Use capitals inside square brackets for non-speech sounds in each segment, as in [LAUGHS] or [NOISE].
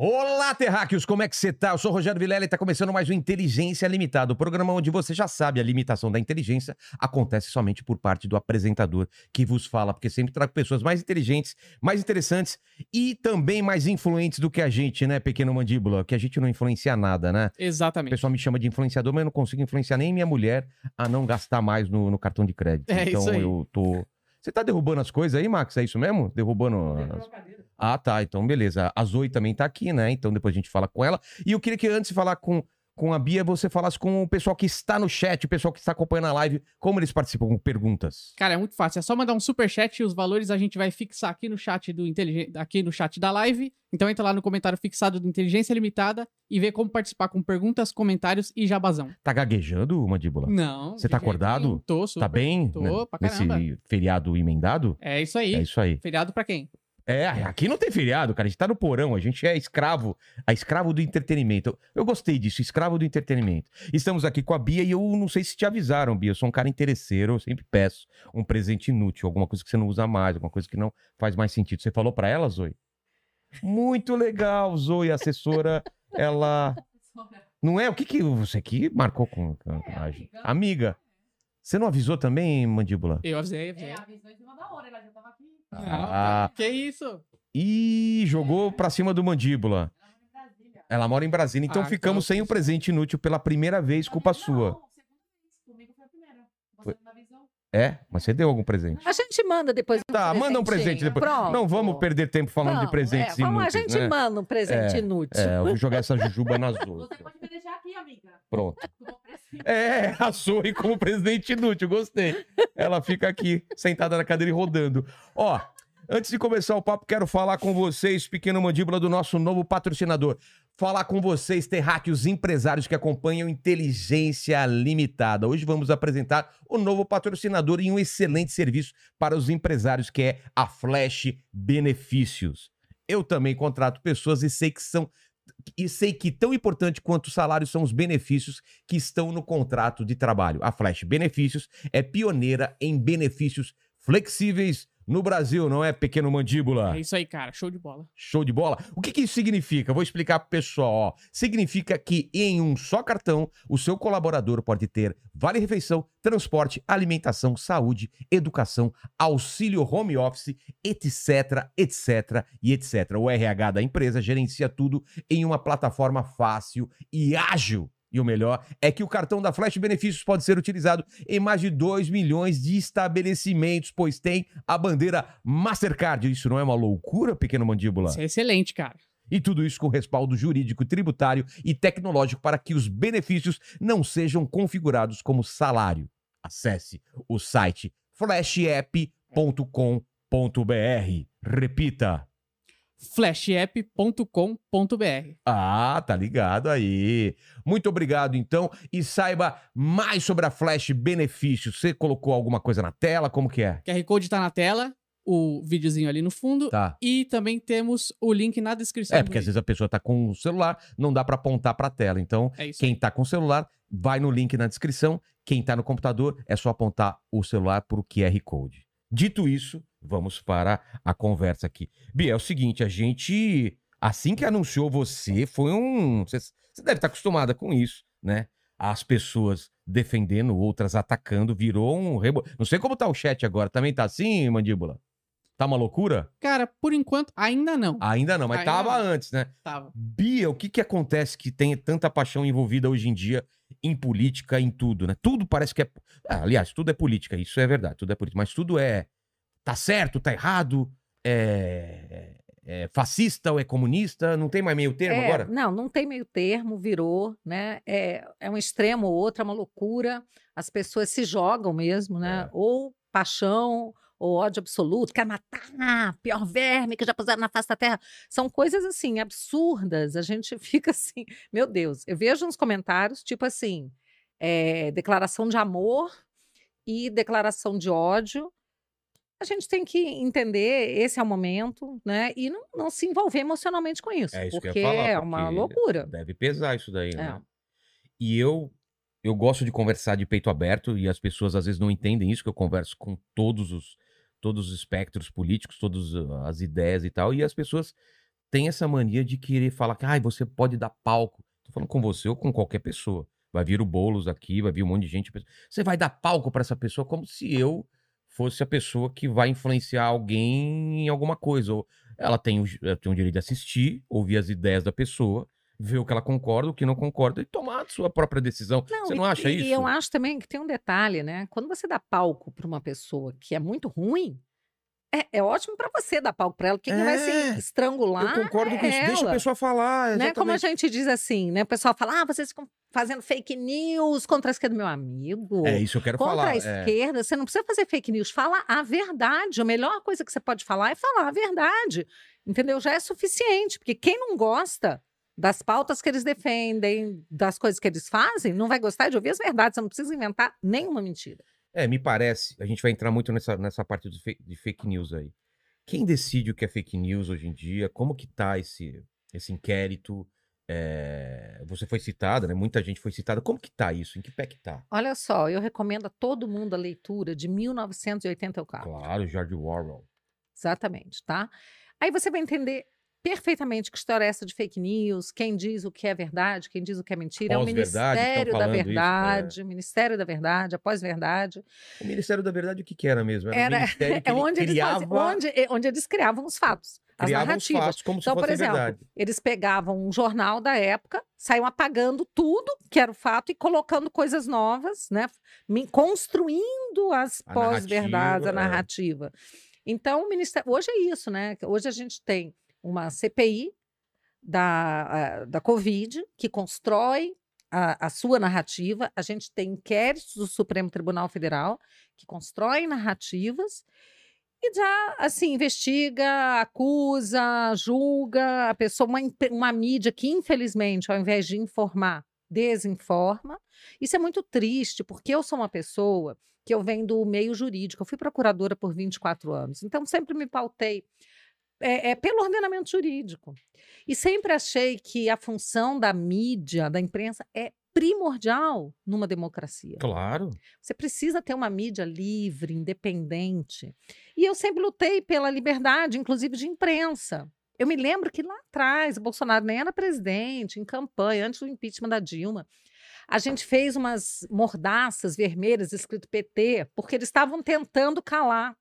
Olá, terráqueos, como é que você tá? Eu sou o Rogério Vilela e está começando mais um Inteligência Limitada, o programa onde você já sabe a limitação da inteligência acontece somente por parte do apresentador que vos fala, porque sempre trago pessoas mais inteligentes, mais interessantes e também mais influentes do que a gente, né, pequeno mandíbula? Que a gente não influencia nada, né? O Exatamente. pessoal me chama de influenciador, mas eu não consigo influenciar nem minha mulher a não gastar mais no, no cartão de crédito. É então eu tô. Você tá derrubando as coisas aí, Max? É isso mesmo? Derrubando. as- Ah, tá. Então, beleza. A Zoe também tá aqui, né? Então depois a gente fala com ela. E eu queria que antes de falar com, com a Bia, você falasse com o pessoal que está no chat, o pessoal que está acompanhando a live, como eles participam com perguntas. Cara, é muito fácil. É só mandar um super chat e os valores a gente vai fixar aqui no chat do inteligen... aqui no chat da live. Então entra lá no comentário fixado do Inteligência Limitada e vê como participar com perguntas, comentários e jabazão. Tá gaguejando, Mandíbula? Não. Você tá acordado? nenhum. Tô, super. Tá bem? Tô, né? pra Nesse caramba. feriado emendado? É isso aí. É isso aí. Feriado pra quem? É, aqui não tem feriado, cara. A gente tá no porão, a gente é escravo, a escravo do entretenimento. Eu gostei disso, escravo do entretenimento. Estamos aqui com a Bia e eu não sei se te avisaram, Bia. Eu sou um cara interesseiro, eu sempre peço um presente inútil, alguma coisa que você não usa mais, alguma coisa que não faz mais sentido. Você falou pra ela, Zoe? Muito legal, Zoe, a assessora, [LAUGHS] ela. Não é? O que que você aqui marcou com. a gente? Amiga. Você não avisou também, mandíbula? Eu avisei, avisei. É, avisou em cima da hora, ela já tava aqui. Ah. Que isso? E jogou pra cima do mandíbula. Ela tava em Brasília. Ela mora em Brasília, então Ah, ficamos então, sem o presente inútil pela primeira vez, culpa Não, sua. segunda vez. Comigo foi a primeira. Você Foi. não me avisou? É? Mas você deu algum presente? A gente manda depois um Tá, manda um presente depois. Pronto. Não vamos perder tempo falando de Vamos, presentes é, vamos, inúteis, A gente né? manda um presente É, inútil. É, eu vou jogar essa jujuba nas Você outras. pode me deixar aqui, amiga. Pronto. É, [LAUGHS] a Zoe como presidente inútil, gostei. Ela fica aqui, sentada na cadeira e rodando. Ó, antes de começar o papo, quero falar com vocês, pequeno mandíbula, do nosso novo patrocinador. Falar com vocês, terráqueos empresários que acompanham Inteligência Limitada. Hoje vamos apresentar o novo patrocinador e um excelente serviço para os empresários, que é a Flash Benefícios. Eu também contrato pessoas e sei que são e sei que tão importante quanto o salário são os benefícios que estão no contrato de trabalho. A Flash Benefícios é pioneira em benefícios flexíveis no Brasil, não é, pequeno mandíbula? É isso aí, cara. Show de bola. Show de bola. O que, que isso significa? Vou explicar pro pessoal. Ó. Significa que em um só cartão, o seu colaborador pode ter vale-refeição, transporte, alimentação, saúde, educação, auxílio home office, etc, etc e etc. O RH da empresa gerencia tudo em uma plataforma fácil e ágil. E o melhor é que o cartão da Flash Benefícios pode ser utilizado em mais de 2 milhões de estabelecimentos, pois tem a bandeira Mastercard. Isso não é uma loucura, pequeno mandíbula? Isso é excelente, cara. E tudo isso com respaldo jurídico, tributário e tecnológico para que os benefícios não sejam configurados como salário. Acesse o site flashapp.com.br. Repita. flashapp.com.br. Ah, tá ligado aí. Muito obrigado, então. E saiba mais sobre a Flash Benefícios. Você colocou alguma coisa na tela? Como que é? QR Code tá na tela, o videozinho ali no fundo. Tá. E também temos o link na descrição. É, porque às vezes a pessoa tá com o celular, não dá pra apontar pra tela. Então, É quem tá com o celular, vai no link na descrição. Quem tá no computador, é só apontar o celular pro QR Code. Dito isso, vamos para a conversa aqui. Bia, é o seguinte, a gente, assim que anunciou você, foi um... Você deve estar acostumada com isso, né? As pessoas defendendo, outras atacando, virou um... rebo- Não sei como tá o chat agora, também tá assim, Mandíbula? Tá uma loucura? Cara, por enquanto, ainda não. Ainda não, mas Ainda tava não. antes, né? Tava. Bia, o que que acontece que tem tanta paixão envolvida hoje em dia em política, em tudo, né? Tudo parece que é. Ah, aliás, tudo é política, isso é verdade, tudo é política, mas tudo é. Tá certo, tá errado, é. é fascista ou é comunista, não tem mais meio termo É, agora? Não, não tem meio termo, virou, né? É, é um extremo ou outro, é uma loucura. As pessoas se jogam mesmo, né? É. Ou paixão, ou ódio absoluto, quer matar, pior verme que já puseram na face da terra. São coisas assim, absurdas. A gente [LAUGHS] fica assim, meu Deus. Eu vejo uns comentários, tipo assim, é, declaração de amor e declaração de ódio. A gente tem que entender, esse é o momento, né? E não, não se envolver emocionalmente com isso. É isso que eu ia porque falar, é uma porque loucura. Deve pesar isso daí, É. né? E eu eu gosto de conversar de peito aberto e as pessoas às vezes não entendem isso que eu converso com todos os todos os espectros políticos, todas as ideias e tal, e as pessoas têm essa mania de querer falar que ai, você pode dar palco. Tô falando com você ou com qualquer pessoa. Vai vir o Boulos aqui, vai vir um monte de gente. Você vai dar palco pra essa pessoa como se eu fosse a pessoa que vai influenciar alguém em alguma coisa. Ou ela tem o, ela tem o direito de assistir, ouvir as ideias da pessoa, ver o que ela concorda, o que não concorda e tomar a sua própria decisão. você não e- acha e, isso? E eu acho também que tem um detalhe, né? Quando você dá palco para uma pessoa que é muito ruim, é, é ótimo para você dar palco para ela, porque quem vai É, se estrangular. eu concordo com é isso. Deixa a ela. pessoa falar. Né? Como a gente diz assim, né? O pessoal fala, ah, vocês ficam fazendo fake news contra a esquerda, meu amigo. É isso que eu quero Contra falar. a é. esquerda, você não precisa fazer fake news, fala a verdade. A melhor coisa que você pode falar é falar a verdade. Entendeu? Já é suficiente, porque quem não gosta das pautas que eles defendem, das coisas que eles fazem, não vai gostar de ouvir as verdades. Você não precisa inventar nenhuma mentira. É, me parece, a gente vai entrar muito nessa, nessa parte de, fake news aí. Quem decide o que é fake news hoje em dia? Como que tá esse, esse inquérito? É, você foi citada, né? Muita gente foi citada. Como que tá isso? Em que pé que tá? Olha só, eu recomendo a todo mundo a leitura de 1984. Claro, George Orwell. Exatamente, tá? Aí você vai entender perfeitamente que história é essa de fake news, quem diz o que é verdade, quem diz o que é mentira. É o Ministério da falando isso, é. Verdade, o Ministério da Verdade, a pós-verdade. O Ministério da Verdade, o que que era mesmo? Era, Era- [LAUGHS] É ele onde eles, criava, faziam- onde, é- onde eles criavam os fatos, as criava os narrativas. fatos como se Então, por fosse exemplo, verdade. Eles pegavam um jornal da época, saíam apagando tudo que era o fato e colocando coisas novas, né? Me- Construindo as A pós-verdades, narrativa, a é. narrativa. Então, o Ministério. Hoje é isso, né? Hoje a gente tem uma CPI da, a- da Covid que constrói a, a sua narrativa. A gente tem inquéritos do Supremo Tribunal Federal que constroem narrativas e já, assim, investiga, acusa, julga a pessoa, uma, uma mídia que, infelizmente, ao invés de informar, desinforma. Isso é muito triste, porque eu sou uma pessoa que eu venho do meio jurídico. Eu fui procuradora por 24 anos, então sempre me pautei é, é, pelo ordenamento jurídico. E sempre achei que a função da mídia, da imprensa, é primordial numa democracia. Claro. Você precisa ter uma mídia livre, independente. E eu sempre lutei pela liberdade, inclusive de imprensa. Eu me lembro que lá atrás, o Bolsonaro nem era presidente, em campanha, antes do impeachment da Dilma, a gente fez umas mordaças vermelhas escrito PT, porque eles estavam tentando calar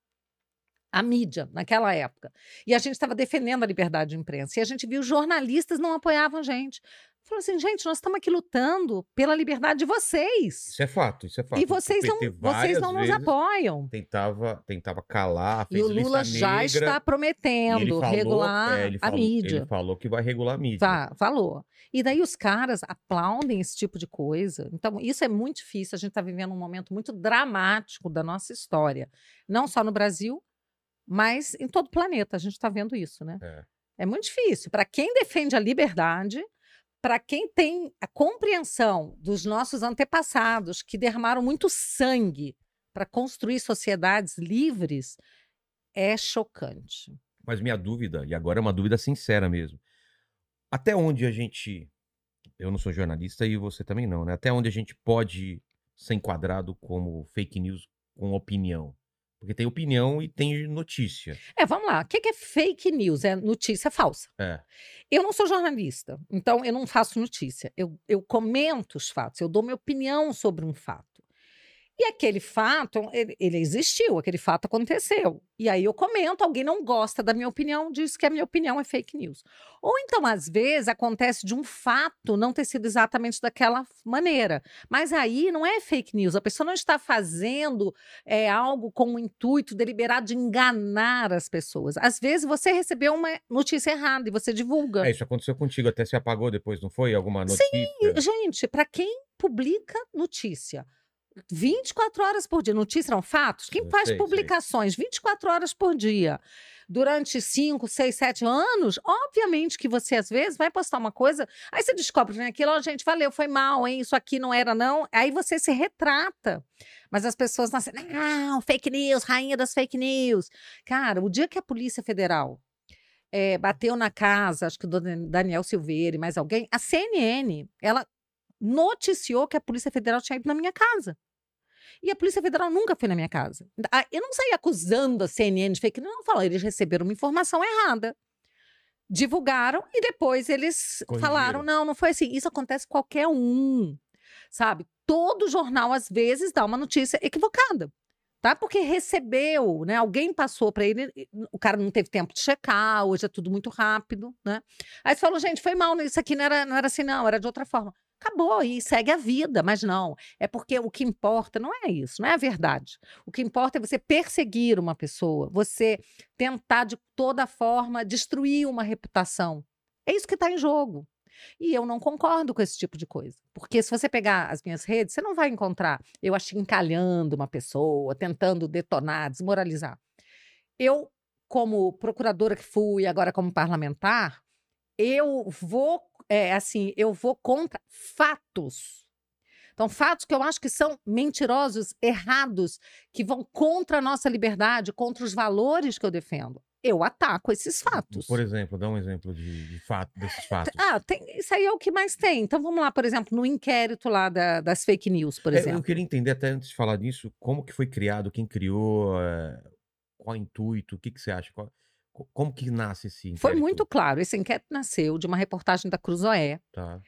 a mídia naquela época. E a gente estava defendendo a liberdade de imprensa. E a gente viu jornalistas não apoiavam a gente. Falou assim, gente, nós estamos aqui lutando pela liberdade de vocês. Isso é fato, isso é fato. E vocês não, vocês não nos apoiam. Tentava, tentava calar, E fez o Lula já negra, está e prometendo falou- regular é, ele a falou- mídia. Ele falou que vai regular a mídia. Fa- falou. E daí os caras aplaudem esse tipo de coisa. Então, isso é muito difícil. A gente está vivendo um momento muito dramático da nossa história. Não só no Brasil, mas em todo o planeta. A gente está vendo isso, né? É. É muito difícil. Para quem defende a liberdade, para quem tem a compreensão dos nossos antepassados que derramaram muito sangue para construir sociedades livres, é chocante. Mas minha dúvida, e agora é uma dúvida sincera mesmo. Até onde a gente. Eu não sou jornalista e você também não, né? Até onde a gente pode ser enquadrado como fake news com opinião? Porque tem opinião e tem notícia. É, vamos lá. O que é fake news? É notícia falsa. É. Eu não sou jornalista, então eu não faço notícia. Eu, eu comento os fatos, eu dou minha opinião sobre um fato. E aquele fato, ele, ele existiu, aquele fato aconteceu. E aí eu comento, alguém não gosta da minha opinião, diz que a minha opinião é fake news. Ou então, às vezes, acontece de um fato não ter sido exatamente daquela maneira. Mas aí não é fake news, a pessoa não está fazendo é, algo com o intuito deliberado de enganar as pessoas. Às vezes você recebeu uma notícia errada e você divulga. É, isso aconteceu contigo, até se apagou depois, não foi? Alguma notícia? E, Gente, para quem publica notícia 24 horas por dia. Notícias são fatos? Quem Eu faz sei, sei. publicações 24 horas por dia durante 5, 6, 7 anos, obviamente que você às vezes vai postar uma coisa, aí você descobre né, aquilo, ó, gente, valeu, foi mal, hein? Isso aqui não era, não. Aí você se retrata. Mas as pessoas nascem, não, fake news, rainha das fake news. Cara, o dia que a Polícia Federal eh, bateu na casa, acho que do Dan- Daniel Silveira e mais alguém, a CNN, ela noticiou que a Polícia Federal tinha ido na minha casa. E a Polícia Federal nunca foi na minha casa. Ah, Eu não saí acusando a CNN de fake news, não falo, eles receberam uma informação errada. Divulgaram e depois eles Corrigiram. falaram: não, não foi assim. Isso acontece com qualquer um. Sabe? Todo jornal, às vezes, dá uma notícia equivocada. Tá? Porque recebeu, né? Alguém passou para ele, o cara não teve tempo de checar, hoje é tudo muito rápido, né? Aí você falou, gente, foi mal, isso aqui não era, não era assim, não, era de outra forma. Acabou e segue a vida, mas não. É porque o que importa não é isso, não é a verdade. O que importa é você perseguir uma pessoa, você tentar de toda forma destruir uma reputação. É isso que está em jogo. E eu não concordo com esse tipo de coisa. Porque se você pegar as minhas redes, você não vai encontrar eu achincalhando uma pessoa, tentando detonar, desmoralizar. Eu, como procuradora que fui, agora como parlamentar, eu vou, é, assim, eu vou contra fatos. Então, fatos que eu acho que são mentirosos, errados, que vão contra a nossa liberdade, contra os valores que eu defendo. Eu ataco esses fatos. Por exemplo, dá um exemplo de, de fato, desses fatos. Ah, tem, isso aí é o que mais tem. Então vamos lá, por exemplo, no inquérito lá da- das fake news, por É, exemplo. eu queria entender, até antes de falar disso, como que foi criado, quem criou, é, qual o intuito, o que, que você acha? Qual- como que nasce esse Foi inquérito? muito claro. Esse inquérito nasceu de uma reportagem da Cruzoé, Tá.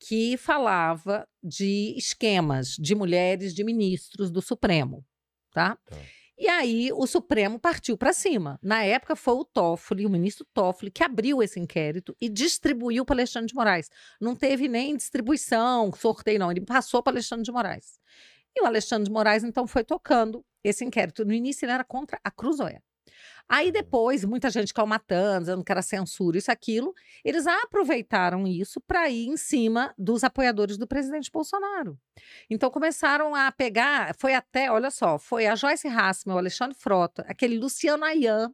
que falava de esquemas de mulheres de ministros do Supremo, tá? Tá. E aí o Supremo partiu para cima. Na época foi o Toffoli, o ministro Toffoli, que abriu esse inquérito e distribuiu para Alexandre de Moraes. Não teve nem distribuição, sorteio não, ele passou para Alexandre de Moraes. E o Alexandre de Moraes então foi tocando esse inquérito. No início ele era contra a Cruzoé. Aí depois, muita gente caiu matando, dizendo que era censura, isso, aquilo. Eles aproveitaram isso para ir em cima dos apoiadores do presidente Bolsonaro. Então começaram a pegar, foi até, olha só, foi a Joyce Hassman, o Alexandre Frota, aquele Luciano Ayan,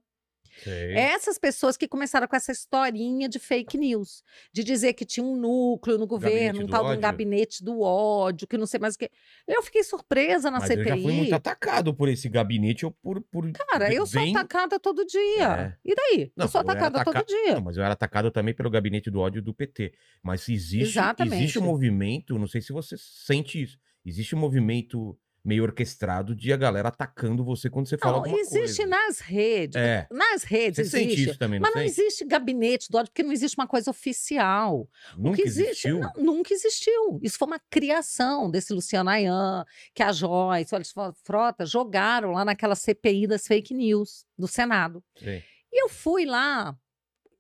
Sei. essas pessoas que começaram com essa historinha de fake news, de dizer que tinha um núcleo no governo, um tal de um gabinete do ódio, que não sei mais o que. Eu fiquei surpresa na Mas eu já fui CPI. muito atacado por esse gabinete ou por. por Cara, eu sou atacada todo dia. É. E daí? Não, eu sou eu atacada ataca- todo dia. Não, mas eu era atacado também pelo gabinete do ódio do PT. Mas existe, Exatamente. existe um movimento, não sei se você sente isso, existe um movimento meio orquestrado de a galera atacando você quando você fala Não, alguma existe coisa. nas redes. É. Nas redes Você sente existe. isso também, não Mas não sente? existe gabinete do ódio, porque não existe uma coisa oficial. Nunca existe, existiu? não, nunca existiu. Isso foi uma criação desse Luciano Ayan, que a Joyce, o Alexandre Frota jogaram lá naquela CPI das fake news do Senado. Sei. E eu fui lá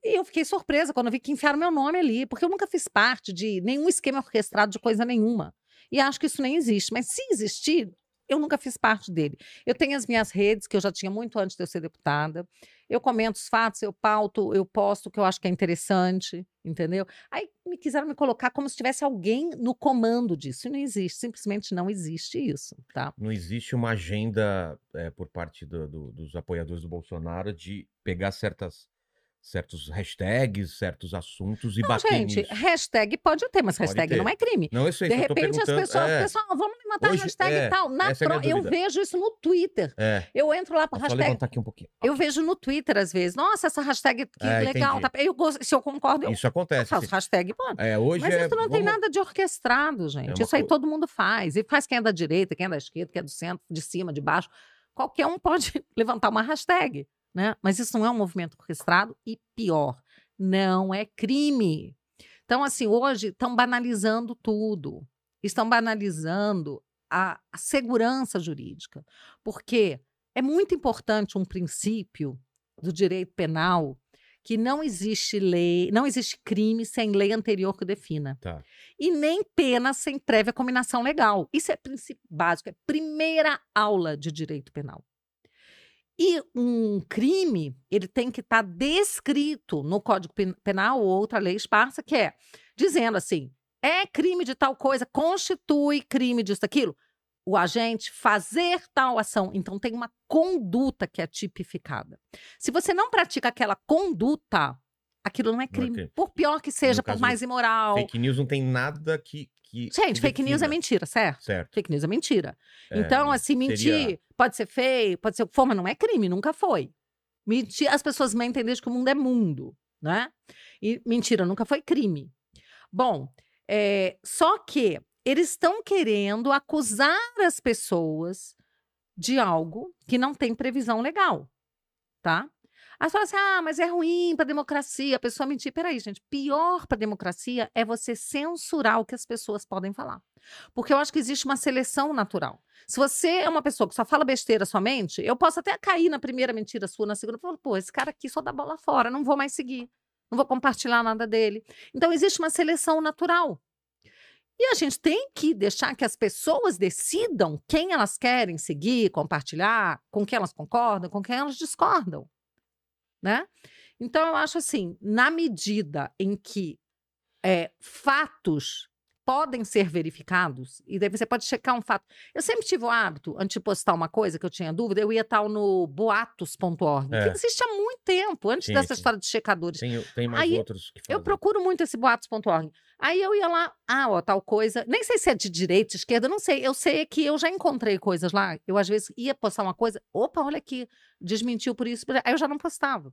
e eu fiquei surpresa quando eu vi que enfiaram meu nome ali, porque eu nunca fiz parte de nenhum esquema orquestrado de coisa nenhuma. E acho que isso nem existe. Mas se existir, eu nunca fiz parte dele. Eu tenho as minhas redes, que eu já tinha muito antes de eu ser deputada. Eu comento os fatos, eu pauto, eu posto o que eu acho que é interessante, entendeu? Aí me quiseram me colocar como se tivesse alguém no comando disso. E não existe, simplesmente não existe isso, tá? Não existe uma agenda é, por parte do- do- dos apoiadores do Bolsonaro de pegar certas, certos hashtags, certos assuntos e Não, bater gente, nisso. hashtag pode ter, mas Pode hashtag ter. não é crime. Não, eu sei, De repente as pessoas, é, pessoal, vamos levantar Hoje- hashtag é, e tal. Na é eu vejo isso no Twitter. É, Eu entro lá é para só hashtag. levantar aqui um pouquinho. Eu vejo no Twitter às vezes. Nossa, essa hashtag que É, legal. tá? Eu, gosto- se eu concordo, eu Isso acontece. faço hashtag, pô. É, hoje Mas é, isso não tem vamos- nada de orquestrado, gente. Isso aí co- todo mundo faz. E faz quem é da direita, quem é da esquerda, quem é do centro, de cima, de baixo. Qualquer um pode [LAUGHS] levantar uma hashtag, né? Mas isso não é um movimento orquestrado e pior, não é crime. Então, assim, hoje estão banalizando tudo. Estão banalizando a, a segurança jurídica. Porque é muito importante um princípio do direito penal que não existe lei, não existe crime sem lei anterior que defina. Tá. E nem pena sem prévia combinação legal. Isso é princípio básico, é primeira aula de direito penal. E um crime, ele tem que estar descrito no Código Pen- Penal ou outra lei esparsa, que é dizendo assim: é crime de tal coisa, constitui crime disso, aquilo. o agente fazer tal ação. Então, tem uma conduta que é tipificada. Se você não pratica aquela conduta, aquilo não é crime. crime. Por pior que seja, por mais imoral. Fake news não tem nada que. Que Gente, fake news é mentira, certo? Certo. Fake news é mentira. É, então, assim, mentir seria- pode ser feio, pode ser o que for, mas não é crime, nunca foi. Mentir, as pessoas mentem desde que o mundo é mundo, né? E mentira nunca foi crime. Bom, é, só que eles estão querendo acusar as pessoas de algo que não tem previsão legal, tá? Aí você fala assim, ah, mas é ruim para a democracia, a pessoa mentir. Peraí, gente, pior para a democracia é você censurar o que as pessoas podem falar. Porque eu acho que existe uma seleção natural. Se você é uma pessoa que só fala besteira somente, eu posso até cair na primeira mentira sua, na segunda, falo, pô, esse cara aqui só dá bola fora, não vou mais seguir, não vou compartilhar nada dele. Então, existe uma seleção natural. E a gente tem que deixar que as pessoas decidam quem elas querem seguir, compartilhar, com quem elas concordam, com quem elas discordam, né? Então, eu acho assim, na medida em que é, fatos podem ser verificados, e daí você pode checar um fato. Eu sempre tive o hábito, antes de postar uma coisa que eu tinha dúvida, eu ia tal no boatos.org, É. que existe há muito tempo, antes Sim, dessa sim. história de checadores. Tem, tem mais Aí, outros que Eu fazem. procuro muito esse boatos.org. Aí eu ia lá, ah, ó, tal coisa. Nem sei se é de direita, esquerda, não sei. Eu sei que eu já encontrei coisas lá. Eu, às vezes, ia postar uma coisa, opa, olha aqui, desmentiu por isso. Aí eu já não postava.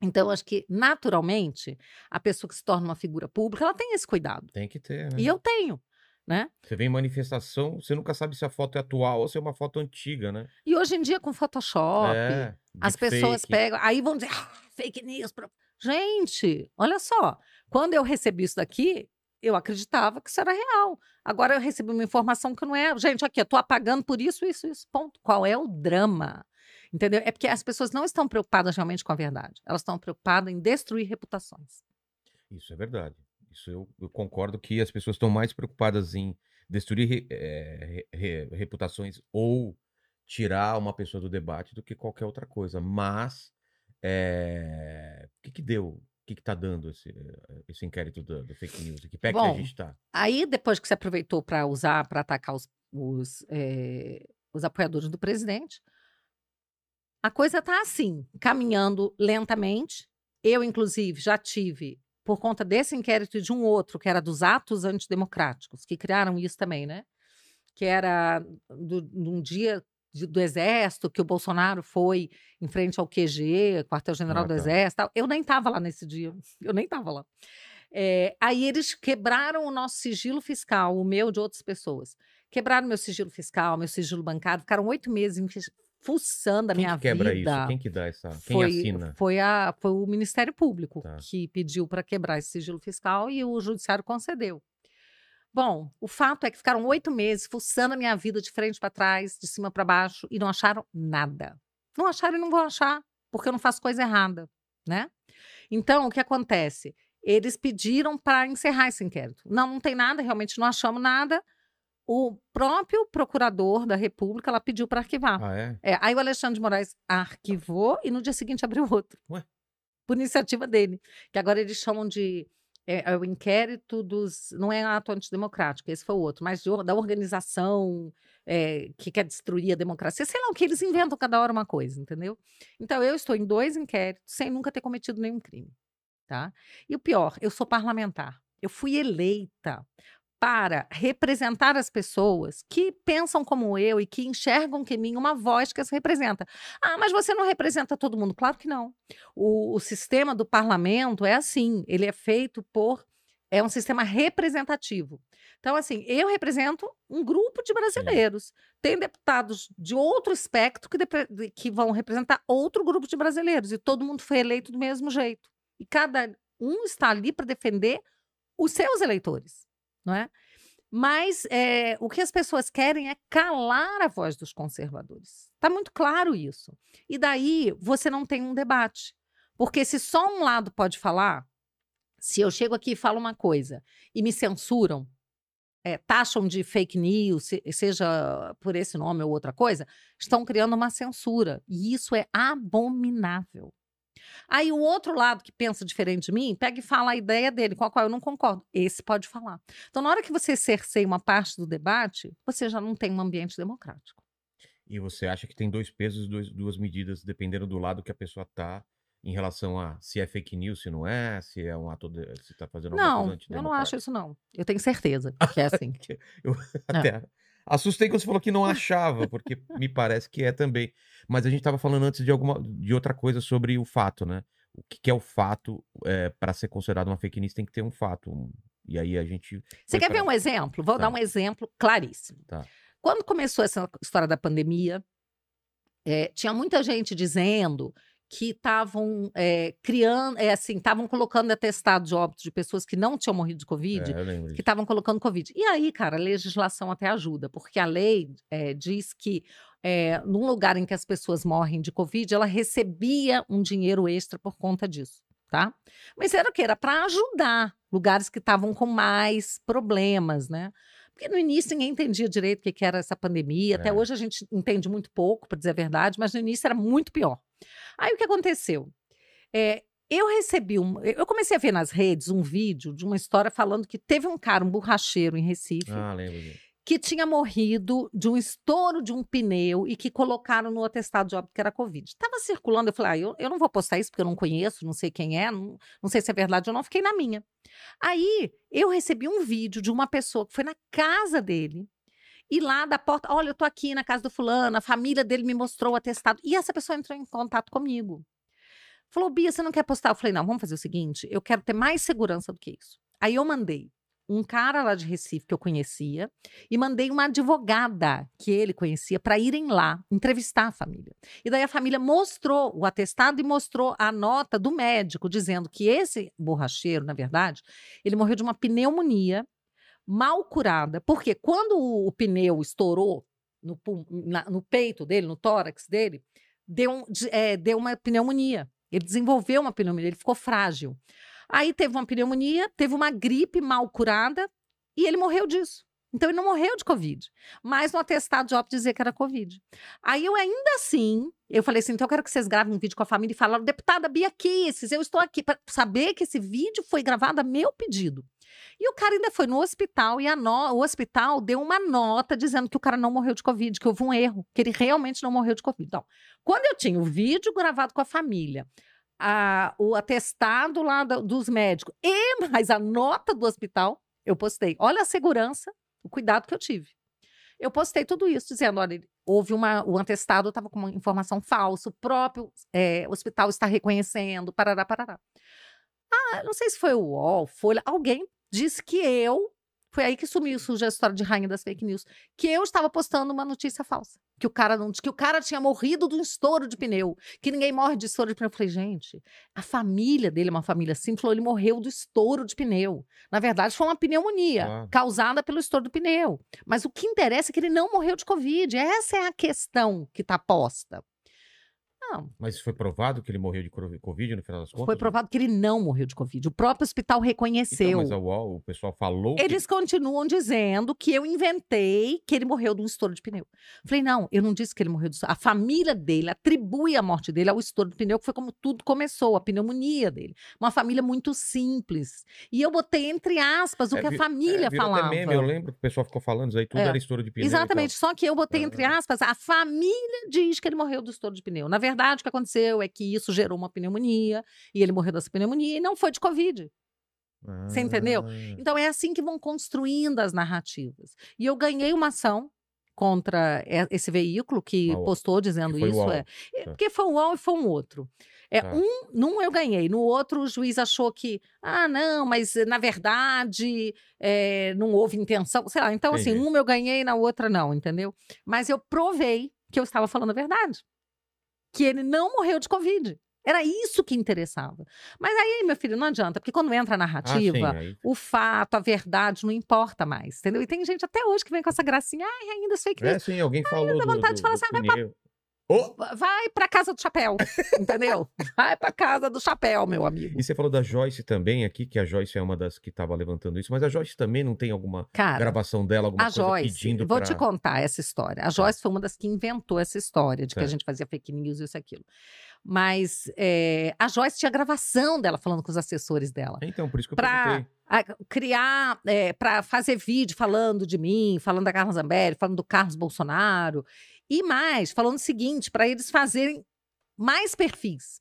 Então, acho que, naturalmente, a pessoa que se torna uma figura pública, ela tem esse cuidado. Tem que ter, né? E eu tenho, né? Você vê em manifestação, você nunca sabe se a foto é atual ou se é uma foto antiga, né? E hoje em dia, com Photoshop, é, as pessoas pegam, aí vão dizer, ah, fake news. pro-". Gente, olha só, quando eu recebi isso daqui, eu acreditava que isso era real. Agora eu recebi uma informação que não é. Gente, aqui, eu tô apagando por isso, isso, isso. Ponto. Qual é o drama? Entendeu? É porque as pessoas não estão preocupadas realmente com a verdade. Elas estão preocupadas em destruir reputações. Isso é verdade. Isso eu, eu concordo que as pessoas estão mais preocupadas em destruir eh, re- re- reputações ou tirar uma pessoa do debate do que qualquer outra coisa. Mas eh, o que, que deu? O que, que tá dando esse, eh, esse inquérito do, do fake news? Que pé que a Bom, gente tá? Aí, depois que você aproveitou para usar, para atacar os, os, eh, os apoiadores do presidente, a coisa está assim, caminhando lentamente. Eu, inclusive, já tive, por conta desse inquérito e de um outro, que era dos atos antidemocráticos, que criaram isso também, né? Que era do, de um dia de- do Exército, que o Bolsonaro foi em frente ao QG, quartel-general Ah, do tá. Exército. tal. Eu nem estava lá nesse dia, [LAUGHS] eu nem estava lá. É, aí eles quebraram o nosso sigilo fiscal, o meu de outras pessoas. Quebraram meu sigilo fiscal, meu sigilo bancário, ficaram oito meses fuçando a Quem minha que quebra vida. isso? Quem que dá essa? Quem Foi, assina? foi, a, foi o Ministério Público Tá. que pediu para quebrar esse sigilo fiscal e o Judiciário concedeu. Bom, o fato é que ficaram oito meses fuçando a minha vida de frente para trás, de cima para baixo, e não acharam nada. Não acharam e não vão achar, porque eu não faço coisa errada, né? Então, o que acontece? Eles pediram para encerrar esse inquérito. Não, não tem nada, realmente não achamos nada. O próprio procurador da República, ela pediu para arquivar. Ah, é? É, aí o Alexandre de Moraes arquivou e no dia seguinte abriu [LAUGHS] outro. Ué? Por iniciativa dele. Que agora eles chamam de. É, é o inquérito dos. Não é ato antidemocrático, esse foi o outro, mas de da organização é, que quer destruir a democracia. Sei lá o que eles inventam cada hora uma coisa, entendeu? Então eu estou em dois inquéritos sem nunca ter cometido nenhum crime. Tá? E o pior, eu sou parlamentar. Eu fui eleita para representar as pessoas que pensam como eu e que enxergam que em mim uma voz que as representa. Ah, mas você não representa todo mundo? Claro que não. O, o sistema do parlamento é assim, ele é feito por. É um sistema representativo. Então, assim, eu represento um grupo de brasileiros. Tem deputados de outro espectro que, de- que vão representar outro grupo de brasileiros. E todo mundo foi eleito do mesmo jeito. E cada um está ali para defender os seus eleitores não é? Mas é, o que as pessoas querem é calar a voz dos conservadores. Está muito claro isso. E daí você não tem um debate. Porque se só um lado pode falar, se eu chego aqui e falo uma coisa e me censuram, é, taxam de fake news, se- seja por esse nome ou outra coisa, estão criando uma censura. E isso é abominável. Aí o outro lado que pensa diferente de mim, pega e fala a ideia dele, com a qual eu não concordo. Esse pode falar. Então, na hora que você cerceia uma parte do debate, você já não tem um ambiente democrático. E você acha que tem dois pesos, dois, duas medidas, dependendo do lado que a pessoa tá em relação a se é fake news, se não é, se é um ato de, se tá fazendo alguma Não, coisa eu não acho isso, não. Eu tenho certeza que é assim. [LAUGHS] Eu até assustei quando você falou que não achava, porque me parece que é também. Mas a gente estava falando antes de alguma de outra coisa sobre o fato, né? O que, que é o fato para ser considerado uma fake news tem que ter um fato. um- E aí a gente. Você quer ver pra- um exemplo? Vou Tá. dar um exemplo claríssimo. Tá. Quando começou essa história da pandemia, eh, tinha muita gente dizendo que estavam criando, é, assim, estavam colocando atestado de óbito de pessoas que não tinham morrido de Covid, É, que estavam colocando Covid. E aí, cara, a legislação até ajuda, porque a lei eh, diz que eh, num lugar em que as pessoas morrem de Covid, ela recebia um dinheiro extra por conta disso, tá? Mas era o quê? Era para ajudar lugares que estavam com mais problemas, né? Porque no início ninguém entendia direito o que era essa pandemia. Até É. hoje a gente entende muito pouco, para dizer a verdade, mas no início era muito pior. Aí o que aconteceu? É, eu recebi um. Eu comecei a ver nas redes um vídeo de uma história falando que teve um cara, um borracheiro em Recife, Ah, lembro. Que tinha morrido de um estouro de um pneu e que colocaram no atestado de óbito que era Covid. Estava circulando, eu falei, ah, eu, eu não vou postar isso porque eu não conheço, não sei quem é, não, não sei se é verdade ou não, fiquei na minha. Aí eu recebi um vídeo de uma pessoa que foi na casa dele. E lá da porta, olha, eu tô aqui na casa do fulano, a família dele me mostrou o atestado. E essa pessoa entrou em contato comigo. Falou, Bia, você não quer postar? Eu falei, não, vamos fazer o seguinte, eu quero ter mais segurança do que isso. Aí eu mandei um cara lá de Recife que eu conhecia e mandei uma advogada que ele conhecia para irem lá entrevistar a família. E daí a família mostrou o atestado e mostrou a nota do médico dizendo que esse borracheiro, na verdade, ele morreu de uma pneumonia mal curada, porque quando o, pneu estourou no, na- no peito dele, no tórax dele, deu, de- eh, deu uma pneumonia. Ele desenvolveu uma pneumonia, ele ficou frágil. Aí teve uma pneumonia, teve uma gripe mal curada e ele morreu disso. Então ele não morreu de Covid. Mas no atestado de óbito dizia que era Covid. Aí eu ainda assim, eu falei assim, então eu quero que vocês gravem um vídeo com a família e falem, deputada Bia Kisses, eu estou aqui para saber que esse vídeo foi gravado a meu pedido. E o cara ainda foi no hospital e a no- o hospital deu uma nota dizendo que o cara não morreu de Covid, que houve um erro, que ele realmente não morreu de Covid. Então, quando eu tinha o vídeo gravado com a família, a- o atestado lá dos médicos e [LAUGHS] mais a nota do hospital, eu postei. Olha a segurança, o cuidado que eu tive. Eu postei tudo isso, dizendo: olha, houve uma. O atestado estava com uma informação falsa, o próprio eh, hospital está reconhecendo, parará, parará. Ah, não sei se foi o UOL, Folha, alguém disse que eu. Foi aí que sumiu, surge a história de rainha das fake news. Que eu estava postando uma notícia falsa. Que o cara não. Que o cara tinha morrido de um estouro de pneu. Que ninguém morre de estouro de pneu. Eu falei, gente, a família dele é uma família simples, falou, ele morreu do estouro de pneu. Na verdade, foi uma pneumonia Claro. causada pelo estouro do pneu. Mas o que interessa é que ele não morreu de Covid. Essa é a questão que está posta. Não, Mas foi provado que ele morreu de Covid no final das contas? foi provado que ele não morreu de Covid. O próprio hospital reconheceu. Então, mas a UOL, o pessoal falou que- Eles continuam dizendo que eu inventei que ele morreu de um estouro de pneu. Falei, não, eu não disse que ele morreu de estouro. A família dele atribui a morte dele ao estouro de pneu, que foi como tudo começou, a pneumonia dele. Uma família muito simples. E eu botei entre aspas o É, que a família é, falava. meme, eu lembro que o pessoal ficou falando isso aí, tudo É. era estouro de pneu. Exatamente, só que eu botei entre Ah. aspas, a família diz que ele morreu do estouro de pneu. Na verdade, o que aconteceu é que isso gerou uma pneumonia, e ele morreu dessa pneumonia, e não foi de Covid. Você entendeu? Ah, Então é assim que vão construindo as narrativas. E eu ganhei uma ação contra esse veículo que Ah, o- postou dizendo que isso. É, É. Porque foi um UOL e foi um outro. É, Tá. um, num eu ganhei, no outro o juiz achou que, ah, não, mas na verdade eh, não houve intenção. Sei lá, então assim, Entendi. uma eu ganhei, na outra não, entendeu? Mas eu provei que eu estava falando a verdade. Que ele não morreu de Covid. Era isso que interessava. Mas aí, meu filho, não adianta, porque quando entra a Ah, sim, narrativa, o fato, a verdade não importa mais, entendeu? E tem gente até hoje que vem com essa gracinha, ai, ainda fake news. É, sim, alguém falou dá vontade do, de falar assim, vai pneu. Ô! Vai pra casa do chapéu, entendeu? [LAUGHS] Vai pra casa do chapéu, meu amigo. E você falou da Joyce também aqui, que a Joyce é uma das que estava levantando isso, mas a Joyce também não tem alguma Cara, gravação dela, alguma a coisa Joyce, pedindo vou pra... te contar essa história. A Joyce foi uma das que inventou essa história de que a gente fazia fake news, isso e aquilo. Mas é, a Joyce tinha gravação dela falando com os assessores dela. Então, por isso que eu Pra perguntei. criar, para fazer vídeo falando de mim, falando da Carla Zambelli, falando do Carlos Bolsonaro. E mais, falando o seguinte, para eles fazerem mais perfis.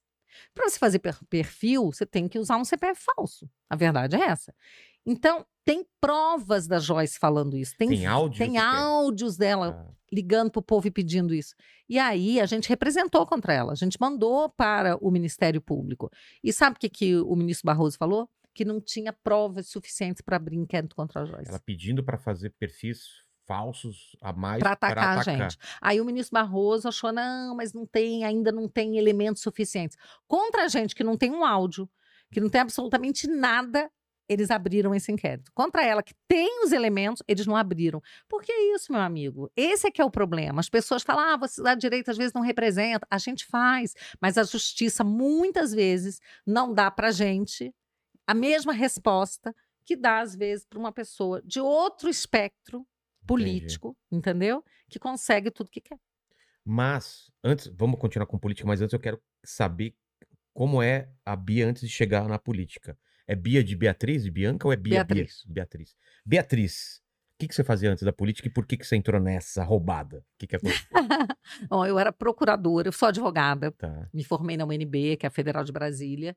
Para você fazer per- perfil, você tem que usar um CPF falso. A verdade é essa. Então, tem provas da Joyce falando isso. Tem, Tem áudio? tem áudios dela Ah, ligando para o povo e pedindo isso. E aí a gente representou contra ela, a gente mandou para o Ministério Público. E sabe o que, que o ministro Barroso falou? Que não tinha provas suficientes para abrir inquérito contra a Joyce. Ela pedindo pra fazer perfis falsos a mais Para atacar a gente. Aí o ministro Barroso achou: não, mas não tem, ainda não tem elementos suficientes. Contra a gente, que não tem um áudio, que não tem absolutamente nada, eles abriram esse inquérito. Contra ela, que tem os elementos, eles não abriram. Por que isso, meu amigo? Esse é que é o problema. As pessoas falam, ah, você da direita às vezes não representa. A gente faz, mas a justiça muitas vezes não dá pra gente a mesma resposta que dá, às vezes, para uma pessoa de outro espectro político, entendeu? Que consegue tudo que quer. Mas, antes, vamos continuar com política, mas antes eu quero saber como é a Bia antes de chegar na política. É Bia de Beatriz, de Bianca ou é Bia Beatriz. Bia? Beatriz. Beatriz, o que, que você fazia antes da política e por que, que você entrou nessa roubada? O que, que aconteceu? [LAUGHS] Bom, eu era procuradora, eu sou advogada, tá. me formei na UNB, que é a Federal de Brasília,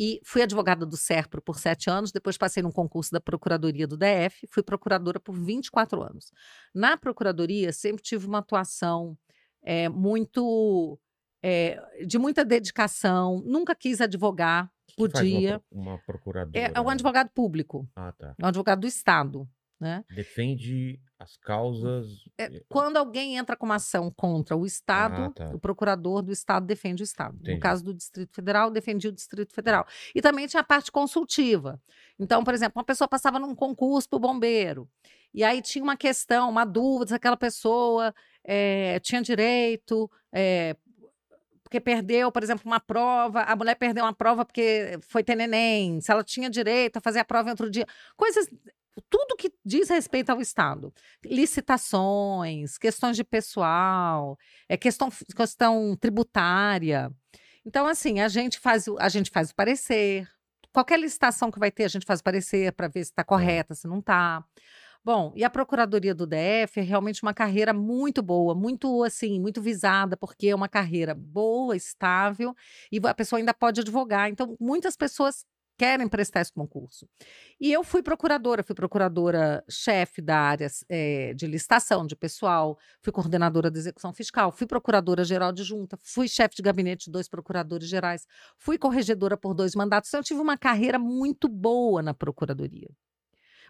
e fui advogada do SERPRO por sete anos, depois passei num concurso da Procuradoria do DF, fui procuradora por 24 anos. Na Procuradoria, sempre tive uma atuação eh, muito. eh, de muita dedicação, nunca quis advogar, uma podia. pro- Uma, procuradora. É, é um advogado público, Ah, tá. é um advogado do Estado. Né? Defende as causas. É, quando alguém entra com uma ação contra o Estado, Ah, tá. o procurador do Estado defende o Estado. Entendi. No caso do Distrito Federal, defendia o Distrito Federal. E também tinha a parte consultiva. Então, por exemplo, uma pessoa passava num concurso para o bombeiro, e aí tinha uma questão, uma dúvida se aquela pessoa eh, tinha direito. eh, porque perdeu, por exemplo, uma prova, a mulher perdeu uma prova porque foi ter neném, se ela tinha direito a fazer a prova em outro dia. Coisas, tudo que diz respeito ao Estado licitações, questões de pessoal, é questão, questão tributária. Então, assim, a gente faz, o- a gente faz o parecer. Qualquer licitação que vai ter, a gente faz o parecer para ver se está correta, se não está. Bom, e a Procuradoria do DF é realmente uma carreira muito boa, muito assim, muito visada, porque é uma carreira boa, estável, e a pessoa ainda pode advogar. Então, muitas pessoas querem prestar esse concurso. E eu fui procuradora, fui procuradora-chefe da área eh, de licitação de pessoal, fui coordenadora da execução fiscal, fui procuradora-geral de junta, fui chefe de gabinete de dois procuradores gerais, fui corregedora por dois mandatos. Então, eu tive uma carreira muito boa na procuradoria.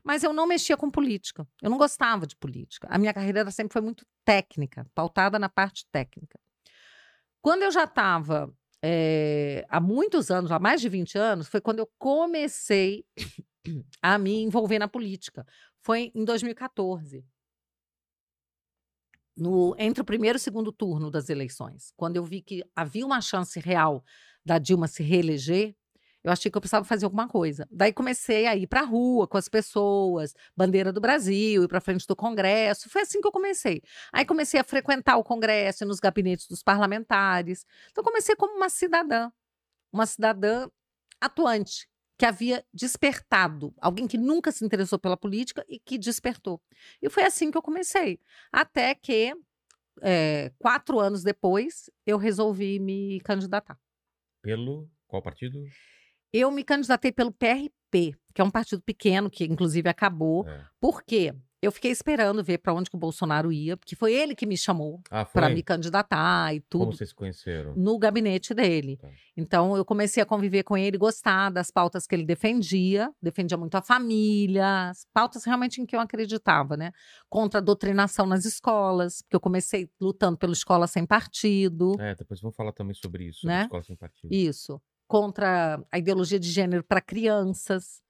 Mas eu não mexia com política, eu não gostava de política. A minha carreira sempre foi muito técnica, pautada na parte técnica. Quando eu já estava eh, há muitos anos, há mais de 20 anos, foi quando eu comecei [COUGHS] a me envolver na política. Foi em 2014. No, entre o primeiro e o segundo turno das eleições, quando eu vi que havia uma chance real da Dilma se reeleger, eu achei que eu precisava fazer alguma coisa. Daí comecei a ir para a rua com as pessoas, bandeira do Brasil, ir para frente do Congresso. Foi assim que eu comecei. Aí comecei a frequentar o Congresso, ir nos gabinetes dos parlamentares. Então comecei como uma cidadã, uma cidadã atuante, que havia despertado, alguém que nunca se interessou pela política e que despertou. E foi assim que eu comecei. Até que, eh, quatro anos depois, eu resolvi me candidatar. Pelo. Qual partido? Eu me candidatei pelo PRP, que é um partido pequeno, que inclusive acabou. É. Por quê? Eu fiquei esperando ver para onde que o Bolsonaro ia, porque foi ele que me chamou Ah, para me candidatar e Como tudo vocês se conheceram? no gabinete dele. Tá. Então eu comecei a conviver com ele, gostar das pautas que ele defendia, defendia muito a família, as pautas realmente em que eu acreditava, né? Contra a doutrinação nas escolas, porque eu comecei lutando pela escola sem partido, É, depois vamos falar também sobre isso, Né? escola sem partido. isso, contra a ideologia de gênero para crianças.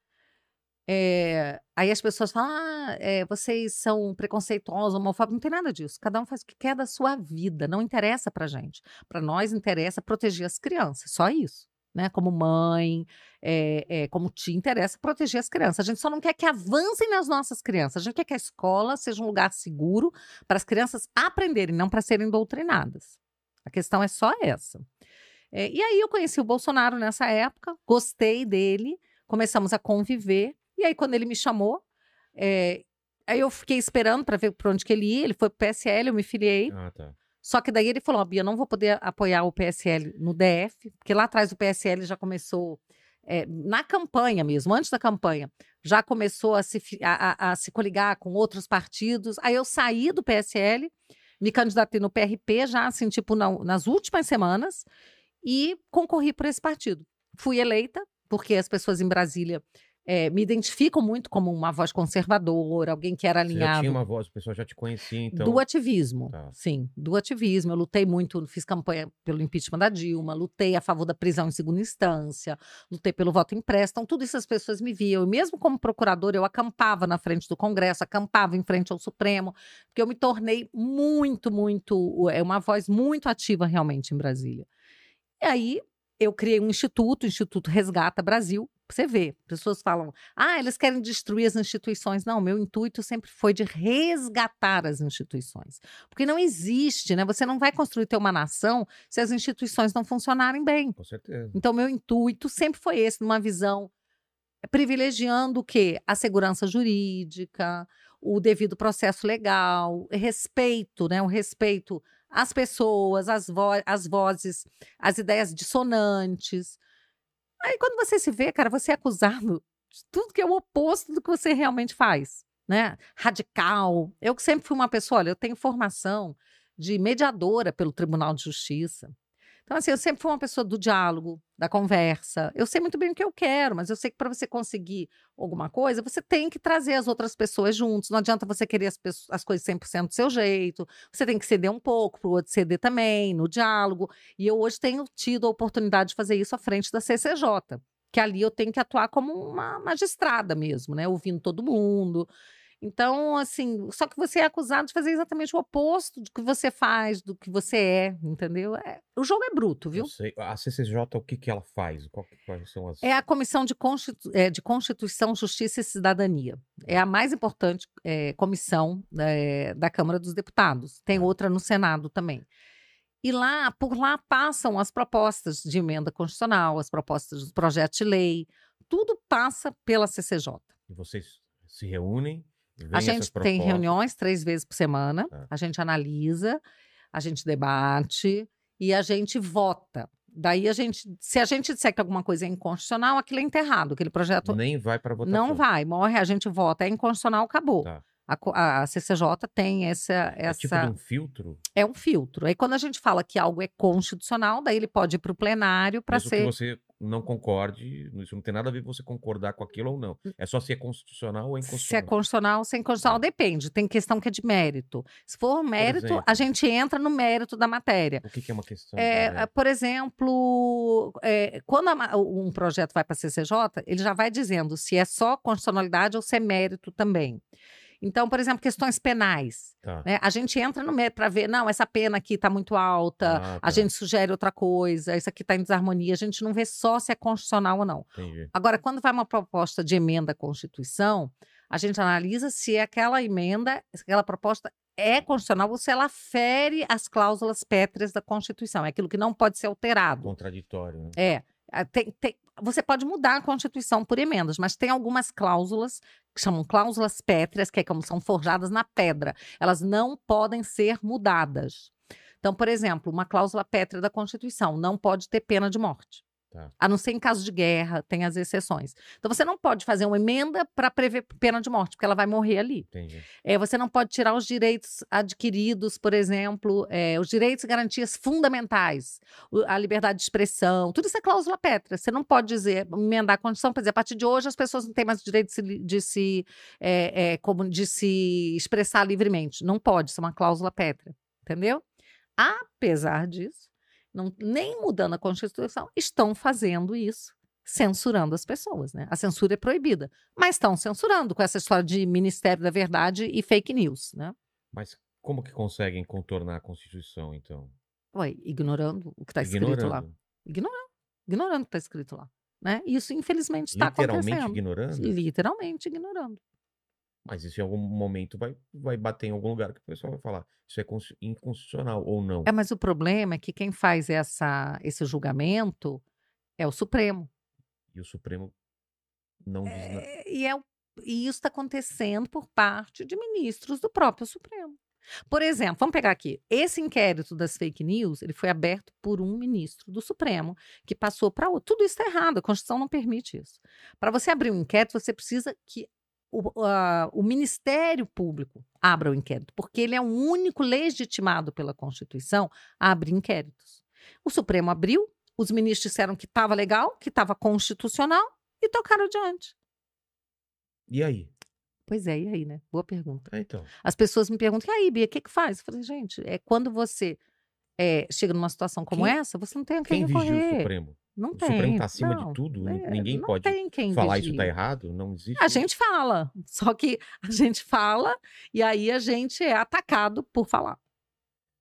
É, aí as pessoas falam, ah, é, vocês são preconceituosos, homofóbicos. Não tem nada disso. Cada um faz o que quer da sua vida. Não interessa pra gente. Para nós interessa proteger as crianças. Só isso. Né? Como mãe, é, é, como tia, interessa proteger as crianças. A gente só não quer que avancem nas nossas crianças. A gente quer que a escola seja um lugar seguro para as crianças aprenderem, não para serem doutrinadas. A questão é só essa. É, e aí eu conheci o Bolsonaro nessa época, gostei dele, começamos a conviver. E aí, quando ele me chamou, é, aí eu fiquei esperando para ver por onde que ele ia. Ele foi pro PSL, eu me filiei. Ah, tá. Só que daí ele falou: ó, Bia, não vou poder apoiar o PSL no DF, porque lá atrás o PSL já começou. é, na campanha mesmo, antes da campanha, já começou a se, a, a- a se coligar com outros partidos. Aí eu saí do PSL, me candidatei no PRP já, assim, tipo, na- nas últimas semanas, e concorri por esse partido. Fui eleita, porque as pessoas em Brasília é, me identificam muito como uma voz conservadora, alguém que era Você já alinhado tinha uma voz, o pessoal já te conhecia, então. do ativismo, Tá. sim, do ativismo. Eu lutei muito, fiz campanha pelo impeachment da Dilma, lutei a favor da prisão em segunda instância, lutei pelo voto impresso. Então, tudo isso as pessoas me viam. E mesmo como procurador, eu acampava na frente do Congresso, acampava em frente ao Supremo, porque eu me tornei muito, muito, é uma voz muito ativa realmente em Brasília. E aí, eu criei um instituto, o Instituto Resgata Brasil. Você vê, pessoas falam, ah, eles querem destruir as instituições. Não, meu intuito sempre foi de resgatar as instituições. Porque não existe, né? Você não vai construir ter uma nação se as instituições não funcionarem bem. Com certeza. Então, meu intuito sempre foi esse, numa visão privilegiando o quê? A segurança jurídica, o devido processo legal, respeito, né? O respeito às pessoas, às, vo às vozes, às ideias dissonantes. Aí, quando você se vê, cara, você é acusado de tudo que é o oposto do que você realmente faz, né? Radical. Eu que sempre fui uma pessoa, olha, eu tenho formação de mediadora pelo Tribunal de Justiça. Então, assim, eu sempre fui uma pessoa do diálogo, da conversa. Eu sei muito bem o que eu quero, mas eu sei que para você conseguir alguma coisa, você tem que trazer as outras pessoas juntos. Não adianta você querer as, pesso- as coisas 100% do seu jeito. Você tem que ceder um pouco para o outro ceder também, no diálogo. E eu hoje tenho tido a oportunidade de fazer isso à frente da CCJ. Que ali eu tenho que atuar como uma magistrada mesmo, né? Ouvindo todo mundo. Então, assim, só que você é acusado de fazer exatamente o oposto do que você faz, do que você é, entendeu? É- o jogo é bruto, viu? A CCJ, o que, que ela faz? Qual quais são as. É a Comissão de, Constitu- é, de Constituição, Justiça e Cidadania. É a mais importante é, comissão é, da Câmara dos Deputados. Tem Tá. outra no Senado também. E lá, por lá passam as propostas de emenda constitucional, as propostas do projeto de lei. Tudo passa pela CCJ. E vocês se reúnem? A veem essas gente tem reuniões três vezes por semana, Tá. a gente analisa, a gente debate e a gente vota. Daí a gente, se a gente disser que alguma coisa é inconstitucional, aquilo é enterrado, aquele projeto Nem vai para votação. não vai, morre, a gente vota, é inconstitucional, acabou. Tá. A, a CCJ tem essa, É essa tipo de um filtro? é um filtro. Aí quando a gente fala que algo é constitucional, daí ele pode ir para o plenário para Mesmo que ser você não concorde, isso não tem nada a ver com você concordar com aquilo ou não. É só se é constitucional ou Se é inconstitucional. constitucional, se é inconstitucional, depende. Tem questão que é de mérito. Se for mérito, exemplo? a gente entra no mérito da matéria. O que, que é uma questão? É, né? por exemplo, é, quando a um projeto vai para a CCJ, ele já vai dizendo se é só constitucionalidade ou se é mérito também. Então, por exemplo, questões penais. Tá. né? A gente entra no mérito para ver, não, essa pena aqui está muito alta, Ah, a tá. gente sugere outra coisa, isso aqui está em desarmonia. A gente não vê só se é constitucional ou não. Entendi. Agora, quando vai uma proposta de emenda à Constituição, a gente analisa se aquela emenda, se aquela proposta é constitucional ou se ela fere as cláusulas pétreas da Constituição. É aquilo que não pode ser alterado. Contraditório, né? É. ah, tem- tem- você pode mudar a Constituição por emendas, mas tem algumas cláusulas que chamam cláusulas pétreas, que é como são forjadas na pedra. Elas não podem ser mudadas. Então, por exemplo, uma cláusula pétrea da Constituição não pode ter pena de morte. Tá. A não ser em caso de guerra, tem as exceções. Então, você não pode fazer uma emenda para prever pena de morte, porque ela vai morrer ali. Entendi. É, você não pode tirar os direitos adquiridos, por exemplo, é, os direitos e garantias fundamentais, a liberdade de expressão, tudo isso é cláusula pétrea. Você não pode dizer, emendar a Constituição, para dizer, a partir de hoje as pessoas não têm mais o direito de se, de se, é, é, como, de se expressar livremente. Não pode, isso é uma cláusula pétrea, entendeu? Apesar disso, não- nem mudando a Constituição, estão fazendo isso. Censurando as pessoas, né? A censura é proibida. Mas estão censurando com essa história de Ministério da Verdade e fake news, né? Mas como que conseguem contornar a Constituição, então? Ué, ignorando o que está escrito lá. Ignorando. Ignorando. O que está escrito lá. Né? Isso, infelizmente, está Literalmente acontecendo. ignorando? Literalmente ignorando. Mas isso em algum momento vai, vai bater em algum lugar que o pessoal vai falar. Isso é cons- inconstitucional ou não. É, mas o problema é que quem faz essa, esse julgamento é o Supremo. E o Supremo não diz nada. É, e, é, e isso está acontecendo por parte de ministros do próprio Supremo. Por exemplo, vamos pegar aqui. Esse inquérito das fake news, ele foi aberto por um ministro do Supremo, que passou para outro. Tudo isso está errado, a Constituição não permite isso. Para você abrir um inquérito, você precisa que o, a- o Ministério Público abra o inquérito, porque ele é o único legitimado pela Constituição a abrir inquéritos. O Supremo abriu, os ministros disseram que estava legal, que estava constitucional e tocaram adiante. E aí? Pois é, e aí, né? Boa pergunta. É, então. As pessoas me perguntam, e aí, Bia, o que, que faz? Eu falei, gente, é quando você é, chega numa situação como Quem- essa, você não tem a quem Quem vigia o recorrer. Supremo? Não O tem. Supremo está acima não, de tudo. É, Ninguém não pode tem quem falar isso está errado. Não existe. A isso. gente fala, [LAUGHS] só que a gente fala e aí a gente é atacado por falar.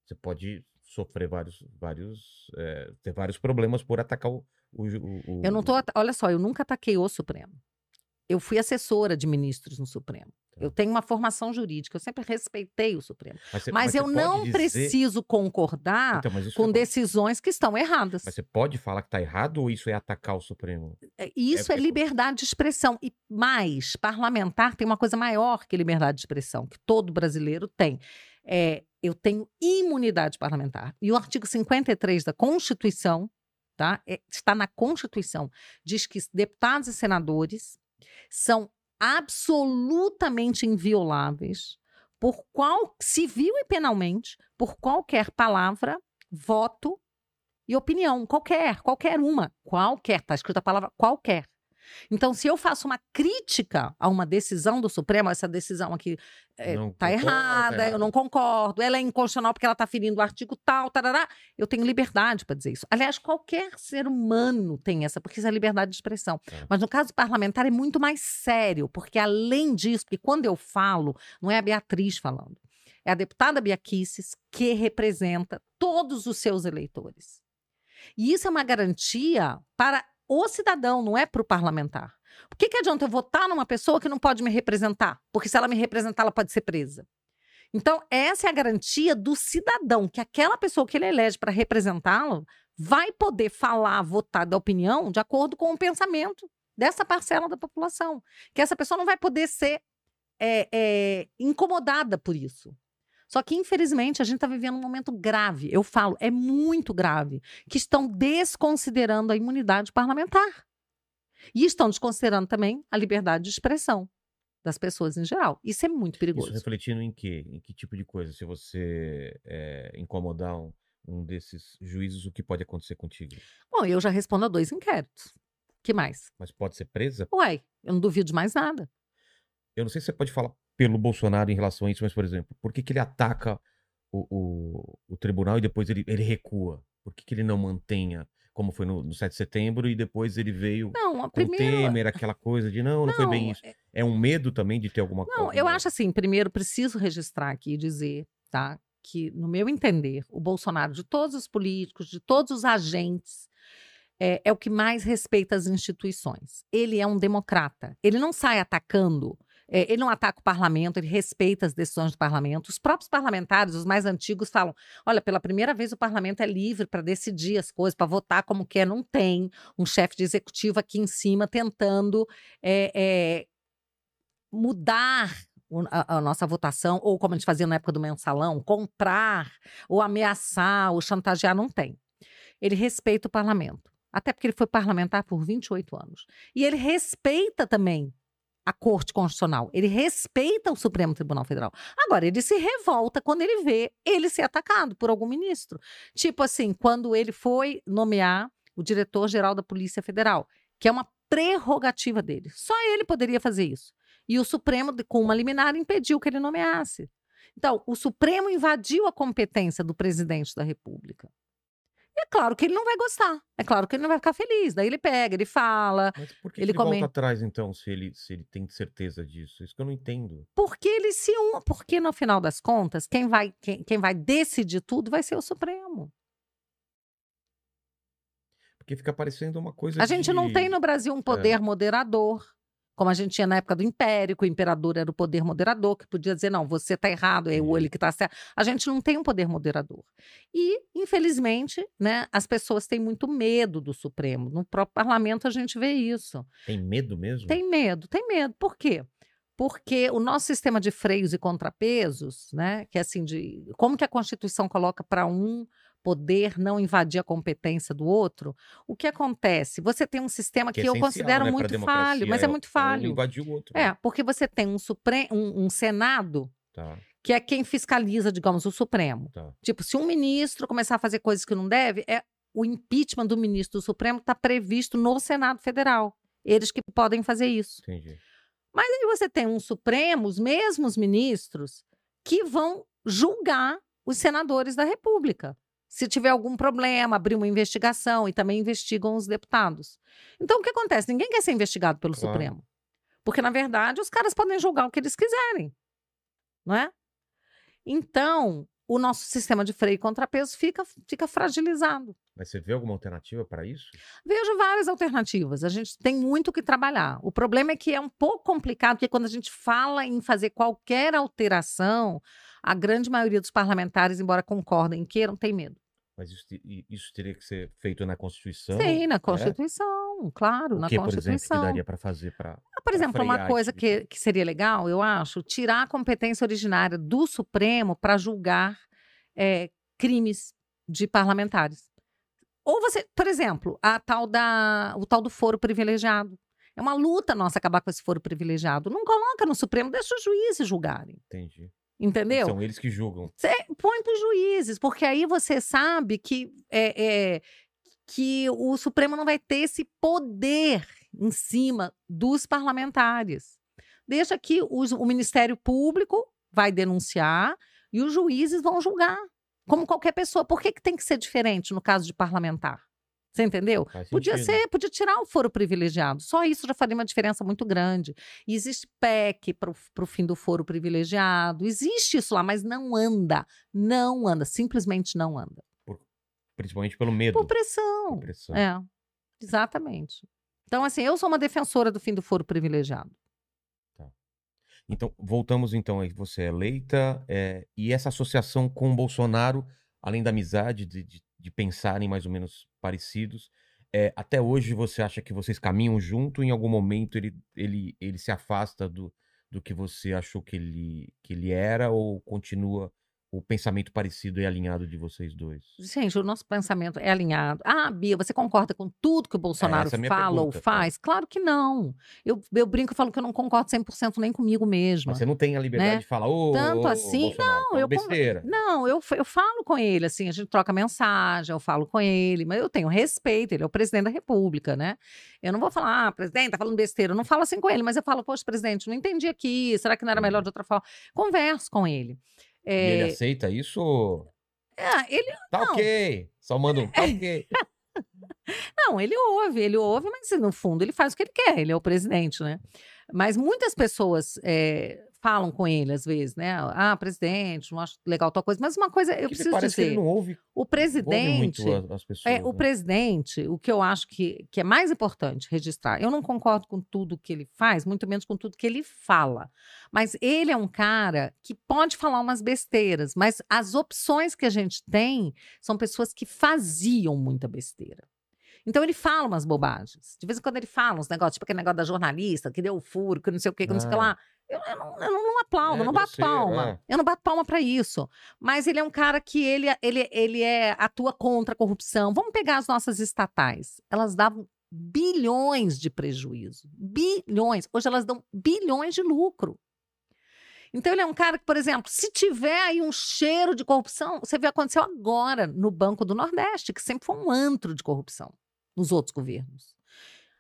Você pode sofrer vários, vários, é, ter vários problemas por atacar o, o, o- Eu não tô, o- olha só, eu nunca ataquei o Supremo. Eu fui assessora de ministros no Supremo. Eu tenho uma formação jurídica, eu sempre respeitei o Supremo. Mas, você- Mas você eu não dizer- preciso concordar Então, mas com é- decisões que estão erradas. Mas você pode falar que está errado ou isso é atacar o Supremo? É, Isso é, é- liberdade de expressão. E mais, parlamentar tem uma coisa maior que liberdade de expressão, que todo brasileiro tem. É, eu tenho imunidade parlamentar. E o artigo 53 da Constituição, tá? É, está na Constituição, diz que deputados e senadores são absolutamente invioláveis por qual civil e penalmente por qualquer palavra, voto e opinião, qualquer, qualquer uma, qualquer, tá escrita a palavra qualquer. Então, se eu faço uma crítica a uma decisão do Supremo, essa decisão aqui é, Não tá concordo, tá errada, eu não concordo, ela é inconstitucional porque ela está ferindo o artigo tal, tarará, eu tenho liberdade para dizer isso. Aliás, qualquer ser humano tem essa, porque isso é liberdade de expressão. Tá. Mas no caso parlamentar é muito mais sério, porque além disso, porque quando eu falo, não é a Beatriz falando, é a deputada Bia Kicis que representa todos os seus eleitores. E isso é uma garantia para o cidadão, não é para o parlamentar. Por que, que adianta eu votar numa pessoa que não pode me representar? Porque se ela me representar, ela pode ser presa. Então, essa é a garantia do cidadão, que aquela pessoa que ele elege para representá-lo vai poder falar, votar, dar opinião de acordo com o pensamento dessa parcela da população. Que essa pessoa não vai poder ser é, é, incomodada por isso. Só que, infelizmente, a gente está vivendo um momento grave. Eu falo, é muito grave, que estão desconsiderando a imunidade parlamentar. E estão desconsiderando também a liberdade de expressão das pessoas em geral. Isso é muito perigoso. Isso refletindo em quê? Em que tipo de coisa? Se você é, incomodar um, um desses juízes, o que pode acontecer contigo? Bom, eu já respondo a dois inquéritos. que mais? Mas pode ser presa? Uai, eu não duvido de mais nada. Eu não sei se você pode falar pelo Bolsonaro em relação a isso, mas, por exemplo, por que, que ele ataca o, o, o tribunal e depois ele, ele recua? Por que, que ele não mantenha, como foi no, no 7 de setembro, e depois ele veio Não, a com o primeiro. Temer, aquela coisa de não, não, foi bem isso. É um medo também de ter alguma coisa. Não, eu acho assim, primeiro preciso registrar aqui e dizer, tá? Que, no meu entender, o Bolsonaro, de todos os políticos, de todos os agentes, é, é o que mais respeita as instituições. Ele é um democrata. Ele não sai atacando. É, ele não ataca o parlamento, ele respeita as decisões do parlamento. Os próprios parlamentares, os mais antigos, falam: olha, pela primeira vez o parlamento é livre para decidir as coisas, para votar como quer. Não tem um chefe de executivo aqui em cima tentando é, é, mudar a, a nossa votação, ou como a gente fazia na época do mensalão, comprar, ou ameaçar, ou chantagear, não tem. Ele respeita o parlamento. Até porque ele foi parlamentar por 28 anos. E ele respeita também a Corte Constitucional. Ele respeita o Supremo Tribunal Federal. Agora, ele se revolta quando ele vê ele ser atacado por algum ministro. Tipo assim, quando ele foi nomear o diretor-geral da Polícia Federal, que é uma prerrogativa dele. Só ele poderia fazer isso. E o Supremo, com uma liminar, impediu que ele nomeasse. Então, o Supremo invadiu a competência do presidente da República. É claro que ele não vai gostar. É claro que ele não vai ficar feliz. Daí ele pega, ele fala. Mas por que ele ele, volta atrás, então, se ele, se ele tem certeza disso? Isso que eu não entendo. Porque ele se um, porque no final das contas, quem vai, quem, quem vai decidir tudo vai ser o Supremo. Porque fica parecendo uma coisa A gente não de- tem no Brasil um poder moderador, Como a gente tinha na época do Império, que o imperador era o poder moderador, que podia dizer, não, você está errado, é o ele que está certo. A gente não tem um poder moderador. E, infelizmente, né, as pessoas têm muito medo do Supremo. No próprio parlamento a gente vê isso. Tem medo mesmo? Tem medo, tem medo. Por quê? Porque o nosso sistema de freios e contrapesos, né, que é assim de como que a Constituição coloca para um poder não invadir a competência do outro, o que acontece? Você tem um sistema que, é eu essencial, considero né, muito falho, mas é o- muito Um falho. invadir o outro. É, né? porque você tem um, supre... um, um Senado Tá, que é quem fiscaliza, digamos, o Supremo. tá. Tipo, se um ministro começar a fazer coisas que não deve, é o impeachment do ministro do Supremo está previsto no Senado Federal. Eles que podem fazer isso. Entendi. Mas aí você tem um Supremo, os mesmos ministros, que vão julgar os senadores da República. Se tiver algum problema, abrir uma investigação e também investigam os deputados. Então, o que acontece? Ninguém quer ser investigado pelo Claro. Supremo. Porque, na verdade, os caras podem julgar o que eles quiserem. Não é? Então, o nosso sistema de freio e contrapeso fica, fica fragilizado. Mas você vê alguma alternativa para isso? Vejo várias alternativas. A gente tem muito que trabalhar. O problema é que é um pouco complicado, porque quando a gente fala em fazer qualquer alteração, a grande maioria dos parlamentares, embora concordem, queiram, tem medo. Mas isso, isso teria que ser feito na Constituição? Sim, na é? Constituição, claro, O na que, por exemplo, que Constituição. daria para fazer para... Ah, Por exemplo, uma coisa tipo que, que seria legal, eu acho, tirar a competência originária do Supremo para julgar eh, crimes de parlamentares. Ou você, por exemplo, a tal da, o tal do foro privilegiado. É uma luta nossa acabar com esse foro privilegiado. Não coloca no Supremo, deixa os juízes julgarem. Entendi. Entendeu? São eles que julgam. Cê põe para os juízes, porque aí você sabe que, é, é, que o Supremo não vai ter esse poder em cima dos parlamentares. Deixa que os- o Ministério Público vai denunciar e os juízes vão julgar, como qualquer pessoa. Por que, que tem que ser diferente no caso de parlamentar? Você entendeu? Podia ser, podia tirar o foro privilegiado. Só isso já faria uma diferença muito grande. E existe PEC para o fim do foro privilegiado. Existe isso lá, mas não anda. Não anda. Simplesmente não anda. Principalmente pelo medo. Por pressão. Por pressão. É, exatamente. Então, assim, eu sou uma defensora do fim do foro privilegiado. Então, voltamos então aí. Você é eleita é, e essa associação com o Bolsonaro, além da amizade, de, de, de pensarem mais ou menos parecidos, é, até hoje você acha que vocês caminham junto? Em algum momento ele, ele, ele se afasta do, do que você achou que ele, que ele era ou continua o pensamento parecido e alinhado de vocês dois? Gente, o nosso pensamento é alinhado. Ah, Bia, você concorda com tudo que o Bolsonaro essa é minha fala ou pergunta, é. faz? Claro que não. Eu, eu brinco e falo que eu não concordo 100% nem comigo mesma. Mas você não tem a liberdade Né? de falar, ô, Tanto ô, assim, Bolsonaro, não, eu besteira. Não, eu, eu falo com ele, assim, a gente troca mensagem, eu falo com ele, mas eu tenho respeito, ele é o presidente da República, né? Eu não vou falar, ah, presidente, tá falando besteira. Eu não falo assim com ele, mas eu falo, poxa, presidente, não entendi aqui, será que não era melhor de outra forma? Converso com ele. E ele É, aceita isso? é, ele Tá Não. ok. Só manda um tá ok. Não, ele ouve, ele ouve, mas no fundo ele faz o que ele quer, ele é o presidente, né? Mas muitas pessoas eh, falam com ele às vezes, né? Ah, presidente, não acho legal tal coisa. Mas uma coisa eu Que preciso parece que dizer: ele não ouve, o ouve presidente. muito as, as pessoas. É, o né? presidente, o que eu acho que, que é mais importante registrar, eu não concordo com tudo que ele faz, muito menos com tudo que ele fala. Mas ele é um cara que pode falar umas besteiras, mas as opções que a gente tem são pessoas que faziam muita besteira. Então ele fala umas bobagens. De vez em quando ele fala uns negócios, tipo aquele negócio da jornalista, que deu o furo, que não sei o que, que não sei o que Ah. lá. Eu, eu não, eu não aplaudo, É eu não bato grosseiro, palma. é. Eu não bato palma para isso. Mas ele é um cara que ele, ele, ele é, atua contra a corrupção. Vamos pegar as nossas estatais. Elas davam bilhões de prejuízo. Bilhões. Hoje elas dão bilhões de lucro. Então ele é um cara que, por exemplo, se tiver aí um cheiro de corrupção, você vê aconteceu agora no Banco do Nordeste, que sempre foi um antro de corrupção nos outros governos.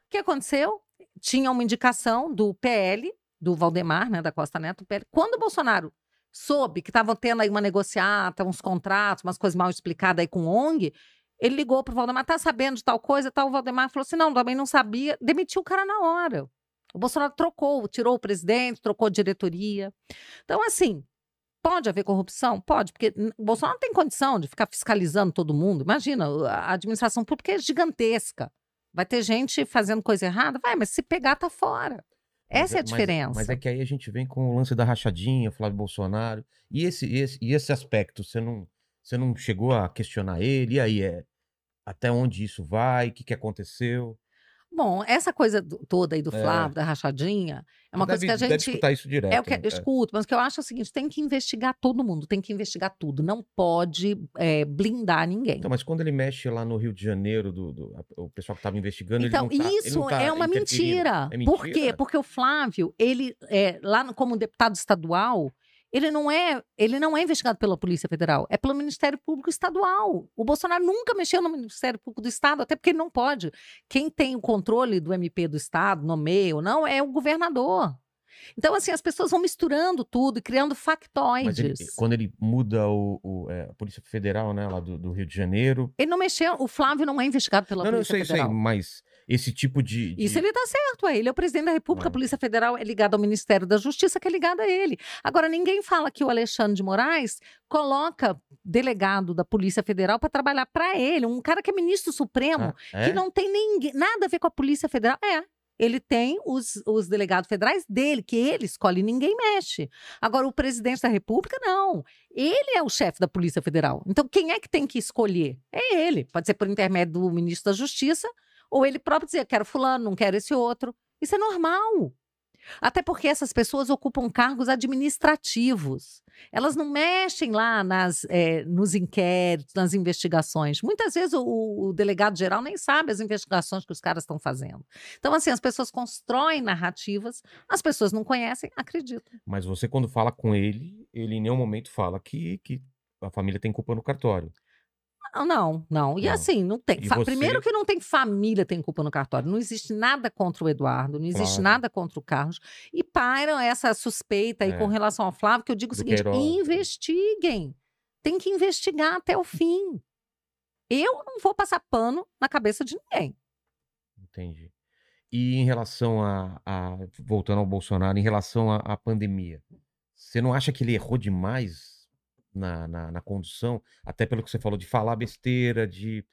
O que aconteceu? Tinha uma indicação do PL, do Valdemar, né, da Costa Neto. Quando o Bolsonaro soube que estavam tendo aí uma negociata, uns contratos, umas coisas mal explicadas aí com ONG, ele ligou pro Valdemar, tá sabendo de tal coisa, tal, o Valdemar falou assim, não, também não sabia, demitiu o cara na hora. O Bolsonaro trocou, tirou o presidente, trocou a diretoria. Então, assim, pode haver corrupção? Pode, porque o Bolsonaro não tem condição de ficar fiscalizando todo mundo. Imagina, a administração pública é gigantesca. Vai ter gente fazendo coisa errada? Vai, mas se pegar, tá fora. Mas Essa é a mas- diferença. Mas, é que aí a gente vem com o lance da rachadinha, Flávio Bolsonaro. E esse, esse, e esse aspecto, você não, você não chegou a questionar ele? E aí, é, até onde isso vai? O que, que aconteceu? Bom, essa coisa do- toda aí do É. Flávio, da rachadinha, é uma coisa deve, que a gente. escutar isso direto. É o que né? eu escuto, mas o que eu acho é o seguinte: tem que investigar todo mundo, tem que investigar tudo. Não pode é, blindar ninguém. Então, mas quando ele mexe lá no Rio de Janeiro, do, do- o pessoal que estava investigando, Então, ele não tá, ele isso não tá é uma mentira. É Por quê? mentira? Porque o Flávio, ele, é, lá como deputado estadual, ele não é, ele não é investigado pela Polícia Federal, é pelo Ministério Público Estadual. O Bolsonaro nunca mexeu no Ministério Público do Estado, até porque ele não pode. Quem tem o controle do MP do Estado, nomeia ou não, é o governador. Então, assim, as pessoas vão misturando tudo e criando Mas ele- factoides. quando ele muda o, o, é, a Polícia Federal, né, lá do, do Rio de Janeiro. Ele não mexeu, o Flávio não é investigado pela não, não, eu Polícia sei, sei, Federal. mas esse tipo de. de- Isso ele tá certo, é. Ele é o presidente da República, Ah. a Polícia Federal é ligada ao Ministério da Justiça, que é ligada a ele. Agora, ninguém fala que o Alexandre de Moraes coloca delegado da Polícia Federal para trabalhar para ele, um cara que é ministro supremo, Ah, que é? não tem ninguém, nada a ver com a Polícia Federal. É. Ele tem os, os delegados federais dele, que ele escolhe, ninguém mexe. Agora, o presidente da República, não. Ele é o chefe da Polícia Federal. Então, quem é que tem que escolher? É ele. Pode ser por intermédio do ministro da Justiça, ou ele próprio dizer, quero fulano, não quero esse outro. Isso é normal. Até porque essas pessoas ocupam cargos administrativos. Elas não mexem lá nas, eh, nos inquéritos, nas investigações. Muitas vezes o, o delegado geral nem sabe as investigações que os caras estão fazendo. Então, assim, as pessoas constroem narrativas, as pessoas não conhecem, acreditam. Mas você, quando fala com ele, ele em nenhum momento fala que, que a família tem culpa no cartório. Não, não, não. E Não. assim, não tem. Você- Primeiro que não tem família tem culpa no cartório. Não existe nada contra o Eduardo, não existe Claro. nada contra o Carlos. E pairam essa suspeita aí É. com relação ao Flávio, que eu digo o Do seguinte: Queiroz. investiguem. Tem que investigar até o fim. Eu não vou passar pano na cabeça de ninguém. Entendi. E em relação a, a- voltando ao Bolsonaro, em relação à pandemia, você não acha que ele errou demais na, na, na condução? Até pelo que você falou de falar besteira, de,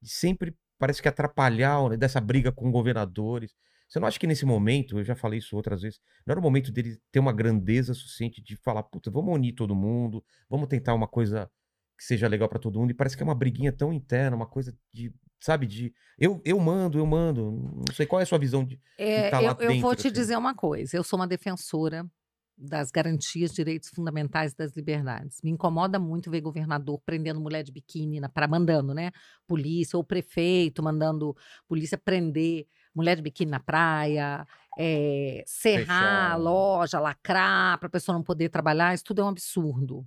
de sempre parece que atrapalhar né, dessa briga com governadores. Você não acha que nesse momento, eu já falei isso outras vezes, não era o momento dele ter uma grandeza suficiente de falar, puta, vamos unir todo mundo, vamos tentar uma coisa que seja legal pra todo mundo. E parece que é uma briguinha tão interna, uma coisa de, sabe, de eu, eu mando, eu mando. Não sei qual é a sua visão de. É, tá lá eu, eu vou te assim. dizer uma coisa: eu sou uma defensora das garantias, direitos fundamentais das liberdades. Me incomoda muito ver governador prendendo mulher de biquíni, para mandando, né? Polícia ou prefeito mandando polícia prender mulher de biquíni na praia, é, serrar a loja, lacrar para a pessoa não poder trabalhar. Isso tudo é um absurdo.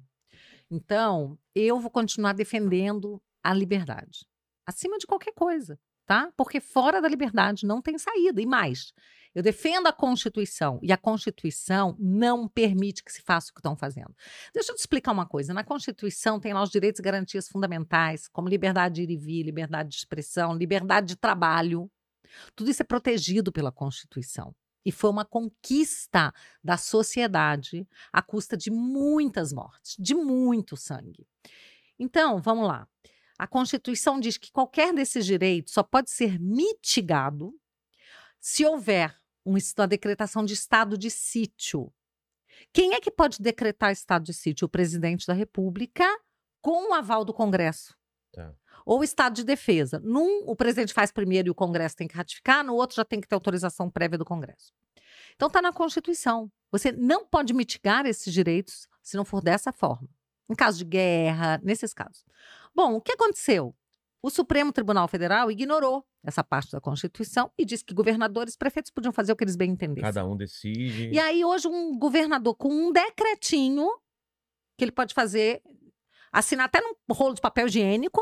Então, eu vou continuar defendendo a liberdade acima de qualquer coisa, tá? Porque fora da liberdade não tem saída. E mais, eu defendo a Constituição e a Constituição não permite que se faça o que estão fazendo. Deixa eu te explicar uma coisa. Na Constituição tem lá os direitos e garantias fundamentais, como liberdade de ir e vir, liberdade de expressão, liberdade de trabalho. Tudo isso é protegido pela Constituição. E foi uma conquista da sociedade à custa de muitas mortes, de muito sangue. Então, vamos lá. A Constituição diz que qualquer desses direitos só pode ser mitigado se houver um uma decretação de estado de sítio. Quem é que pode decretar estado de sítio? O presidente da República com o aval do Congresso. Tá. Ou estado de defesa. Num, o presidente faz primeiro e o Congresso tem que ratificar, no outro já tem que ter autorização prévia do Congresso. Então está na Constituição. Você não pode mitigar esses direitos se não for dessa forma. Em caso de guerra, nesses casos. Bom, o que aconteceu? O Supremo Tribunal Federal ignorou essa parte da Constituição e disse que governadores e prefeitos podiam fazer o que eles bem entendessem. Cada um decide. E aí, hoje, um governador com um decretinho que ele pode fazer, assinar até num rolo de papel higiênico,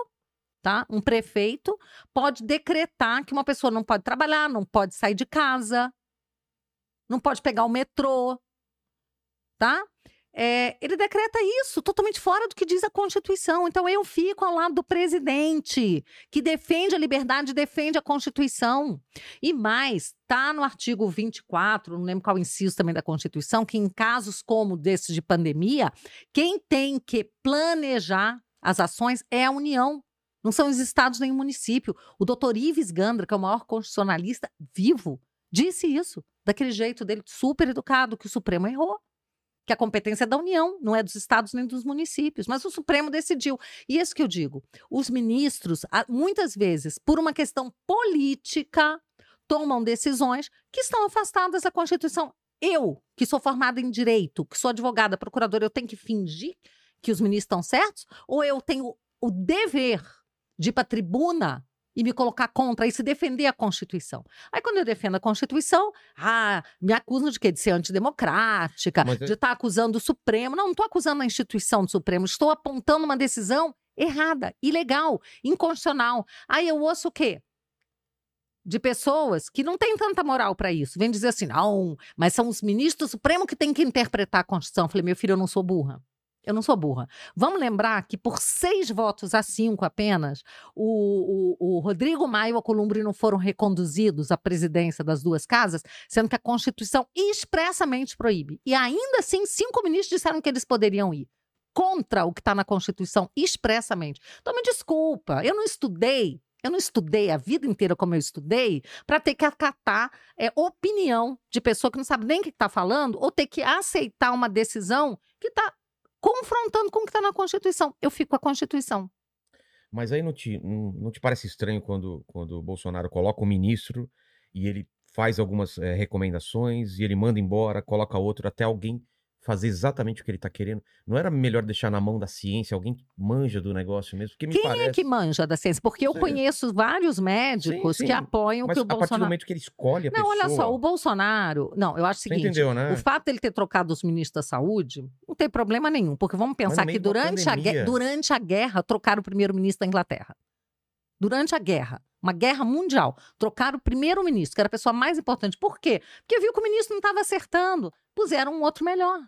tá? Um prefeito pode decretar que uma pessoa não pode trabalhar, não pode sair de casa, não pode pegar o metrô, tá? É, ele decreta isso totalmente fora do que diz a Constituição. Então eu fico ao lado do presidente, que defende a liberdade, defende a Constituição. E mais, está no artigo 24, não lembro qual inciso também da Constituição, que em casos como desses de pandemia, quem tem que planejar as ações é a União. Não são os estados nem o município. O doutor Ives Gandra, que é o maior constitucionalista vivo, Disse isso, daquele jeito dele, super educado, que o Supremo errou. Que a competência é da União, não é dos estados nem dos municípios. Mas o Supremo decidiu. E isso que eu digo: os ministros, muitas vezes, por uma questão política, tomam decisões que estão afastadas da Constituição. Eu, que sou formada em direito, que sou advogada, procuradora, eu tenho que fingir que os ministros estão certos? Ou eu tenho o dever de ir para a tribuna e me colocar contra e se defender a Constituição? Aí, quando eu defendo a Constituição, ah, me acusam de quê? De ser antidemocrática, Mas é- de estar acusando o Supremo. Não, não estou acusando a instituição do Supremo, estou apontando uma decisão errada, ilegal, inconstitucional. Aí eu ouço o quê? de pessoas que não têm tanta moral para isso. Vem dizer assim, não, mas são os ministros do Supremo que têm que interpretar a Constituição. Eu falei, meu filho, eu não sou burra. Eu não sou burra. Vamos lembrar que por seis votos a cinco apenas, o, o, o Rodrigo Maia e o Alcolumbre não foram reconduzidos à presidência das duas casas, sendo que a Constituição expressamente proíbe. E ainda assim, cinco ministros disseram que eles poderiam ir contra o que está na Constituição expressamente. Então, me desculpa, eu não estudei eu não estudei a vida inteira como eu estudei para ter que acatar é, opinião de pessoa que não sabe nem o que está falando ou ter que aceitar uma decisão que está confrontando com o que está na Constituição. Eu fico com a Constituição. Mas aí não te, não, te parece estranho quando, quando o Bolsonaro coloca um ministro e ele faz algumas eh, recomendações e ele manda embora, coloca outro, até alguém fazer exatamente o que ele tá querendo? Não era melhor deixar na mão da ciência, alguém que manja do negócio mesmo? Porque me Quem parece... é que manja da ciência? Porque eu Sim. conheço vários médicos Sim, que sim. apoiam Mas que o a partir do Bolsonaro. momento que ele escolhe a Não, pessoa... olha só, o Bolsonaro. Não, eu acho o seguinte: entendeu, né? o fato dele ter trocado os ministros da saúde não tem problema nenhum, porque vamos pensar que durante a, guerra, durante a guerra trocaram o primeiro-ministro da Inglaterra. Durante a guerra, uma guerra mundial, trocaram o primeiro-ministro, que era a pessoa mais importante. Por quê? Porque viu que o ministro não estava acertando, puseram um outro melhor.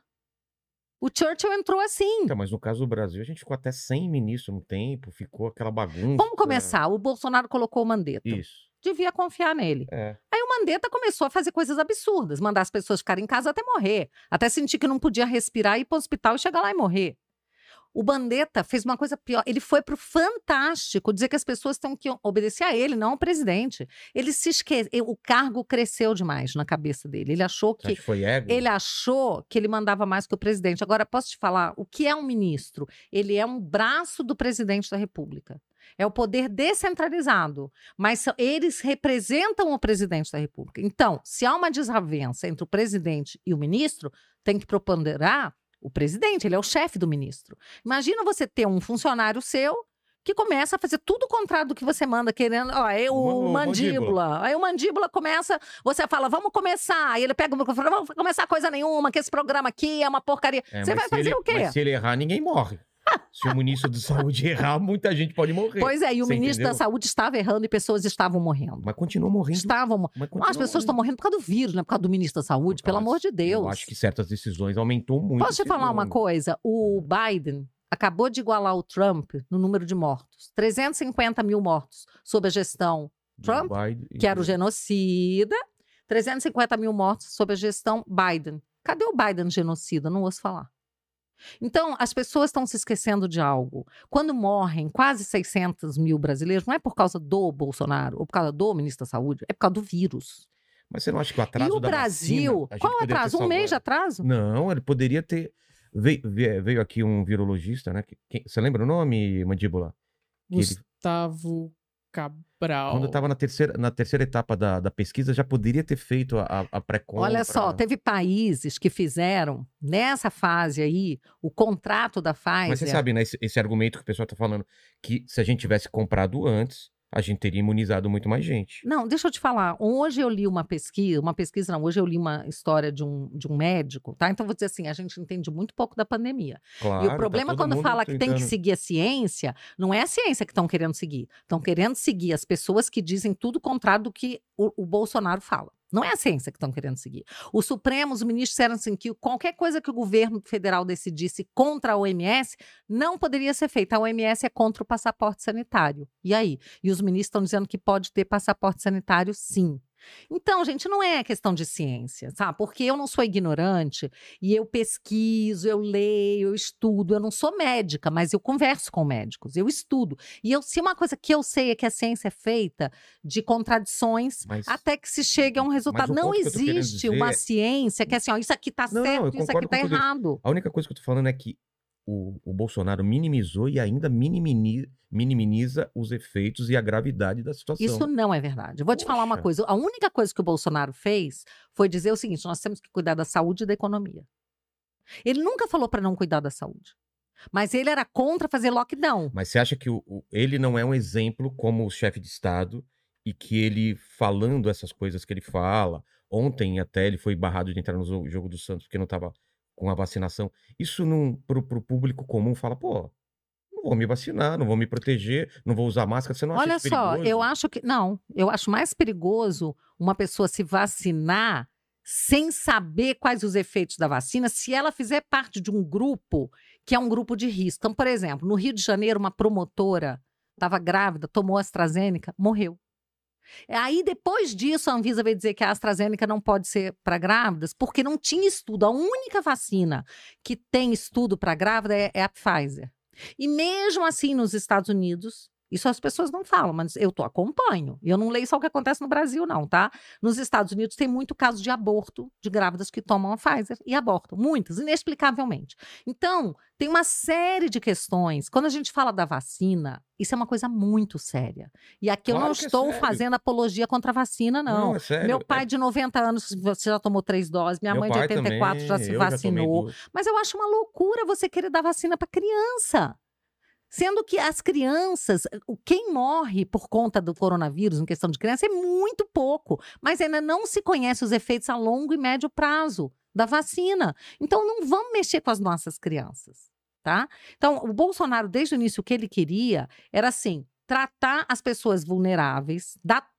O Churchill entrou assim. Então, mas no caso do Brasil, a gente ficou até sem ministro no tempo, ficou aquela bagunça. Vamos começar. O Bolsonaro colocou o Mandetta. Isso. Devia confiar nele. É. Aí o Mandetta começou a fazer coisas absurdas, mandar as pessoas ficarem em casa até morrer, até sentir que não podia respirar, ir para o hospital e chegar lá e morrer. O Mandetta fez uma coisa pior, ele foi pro fantástico dizer que as pessoas têm que obedecer a ele, não ao presidente. Ele se esqueceu, o cargo cresceu demais na cabeça dele. Ele achou que que foi ego? ele achou que ele mandava mais que o presidente. Agora, posso te falar, o que é um ministro? Ele é um braço do presidente da República. É o poder descentralizado, mas eles representam o presidente da República. Então, se há uma desavença entre o presidente e o ministro, tem que preponderar o presidente, ele é o chefe do ministro. Imagina você ter um funcionário seu que começa a fazer tudo o contrário do que você manda, querendo. Ó, é o, O ma- o mandíbula. Aí o mandíbula começa, você fala, vamos começar. Aí ele pega o microfone, vamos começar coisa nenhuma, que esse programa aqui é uma porcaria. É, você vai fazer ele- o quê? Se ele errar, ninguém morre. [LAUGHS] se o ministro da saúde errar, muita gente pode morrer. Pois é, e o Você ministro da entendeu? Saúde estava errando e pessoas estavam morrendo. Mas continua morrendo. Estavam. mo- Mas Não, continua as pessoas estão morrendo por causa do vírus, não é por causa do ministro da Saúde, pelo amor de Deus. Eu acho que certas decisões aumentou muito. Posso te falar uma nome. coisa? O Biden acabou de igualar o Trump no número de mortos. 350 mil mortos sob a gestão Trump, Biden que era o genocida, 350 mil mortos sob a gestão Biden. Cadê o Biden genocida? Não ouço falar. Então, as pessoas estão se esquecendo de algo. Quando morrem quase 600 mil brasileiros, não é por causa do Bolsonaro ou por causa do ministro da Saúde, é por causa do vírus. Mas você não acha que o atraso e o da Brasil, vacina, qual atraso? Um mês de atraso? Não, ele poderia ter... Veio, veio- aqui um virologista, né? que- você lembra o nome, Mandíbula? Que ele- Gustavo Cabral. Quando estava na terceira, na terceira etapa da, da pesquisa, já poderia ter feito a, a- pré-compra. Olha só, teve países que fizeram, nessa fase aí, o contrato da Pfizer. Mas você sabe, né, esse, esse argumento que o pessoal tá falando, que se a gente tivesse comprado antes, a gente teria imunizado muito mais gente. Não, deixa eu te falar. Hoje eu li uma pesquisa, uma pesquisa não, hoje eu li uma história de um, de um médico, tá? Então vou dizer assim, a gente entende muito pouco da pandemia. Claro, e o tá problema todo quando fala que tem que tentando- seguir a ciência, não é a ciência que estão querendo seguir. Estão querendo seguir as pessoas que dizem tudo contrário do que o, o Bolsonaro fala. Não é a ciência que estão querendo seguir. O Supremo, os ministros disseram assim que qualquer coisa que o governo federal decidisse contra a OMS não poderia ser feita. A OMS é contra o passaporte sanitário. E aí? E os ministros estão dizendo que pode ter passaporte sanitário, sim. Então, gente, não é questão de ciência, sabe? Porque eu não sou ignorante e eu pesquiso, eu leio, eu estudo. Eu não sou médica, mas eu converso com médicos, eu estudo. E eu, se uma coisa que eu sei é que a ciência é feita de contradições Mas, até que se chegue a um resultado. Não existe uma ciência que é assim, ó, isso aqui tá Não, não, certo, isso concordo aqui tá isso. errado. a única coisa que eu tô falando é que o, o Bolsonaro minimizou e ainda minimini- minimiza os efeitos e a gravidade da situação. Isso não é verdade. Eu vou te falar uma Poxa. coisa. A única coisa que o Bolsonaro fez foi dizer o seguinte: nós temos que cuidar da saúde e da economia. Ele nunca falou para não cuidar da saúde. Mas ele era contra fazer lockdown. Mas você acha que o- o- ele não é um exemplo como chefe de Estado e que ele falando essas coisas que ele fala, ontem até ele foi barrado de entrar no jogo do Santos porque não estava com a vacinação. Isso não, pro, pro público comum fala, pô, não vou me vacinar, não vou me proteger, não vou usar máscara, você não acha Olha isso só, perigoso? eu acho que. Não, eu acho mais perigoso uma pessoa se vacinar sem saber quais os efeitos da vacina, se ela fizer parte de um grupo que é um grupo de risco. Então, por exemplo, no Rio de Janeiro, uma promotora estava grávida, tomou AstraZeneca, morreu. É, Aí, depois disso, a Anvisa veio dizer que a AstraZeneca não pode ser para grávidas, porque não tinha estudo. A única vacina que tem estudo para grávida é, é a Pfizer. E mesmo assim, nos Estados Unidos, isso as pessoas não falam, mas eu tô acompanho. E eu não leio só o que acontece no Brasil, não, tá? Nos Estados Unidos tem muito caso de aborto de grávidas que tomam a Pfizer e abortam. Muitas, inexplicavelmente. Então, tem uma série de questões. Quando a gente fala da vacina, isso é uma coisa muito séria. E aqui eu Claro não que é estou sério. fazendo apologia contra a vacina, não. é sério. Meu é- pai de 90 anos, você já tomou três doses, minha meu mãe de pai 84 já também, se eu tomei vacinou. duas. Mas eu acho uma loucura você querer dar vacina para criança. Sendo que as crianças, o- quem morre por conta do coronavírus em questão de criança é muito pouco, mas ainda não se conhece os efeitos a longo e médio prazo da vacina. Então não vamos mexer com as nossas crianças, tá? Então o Bolsonaro desde o início o que ele queria era assim, tratar as pessoas vulneráveis, dar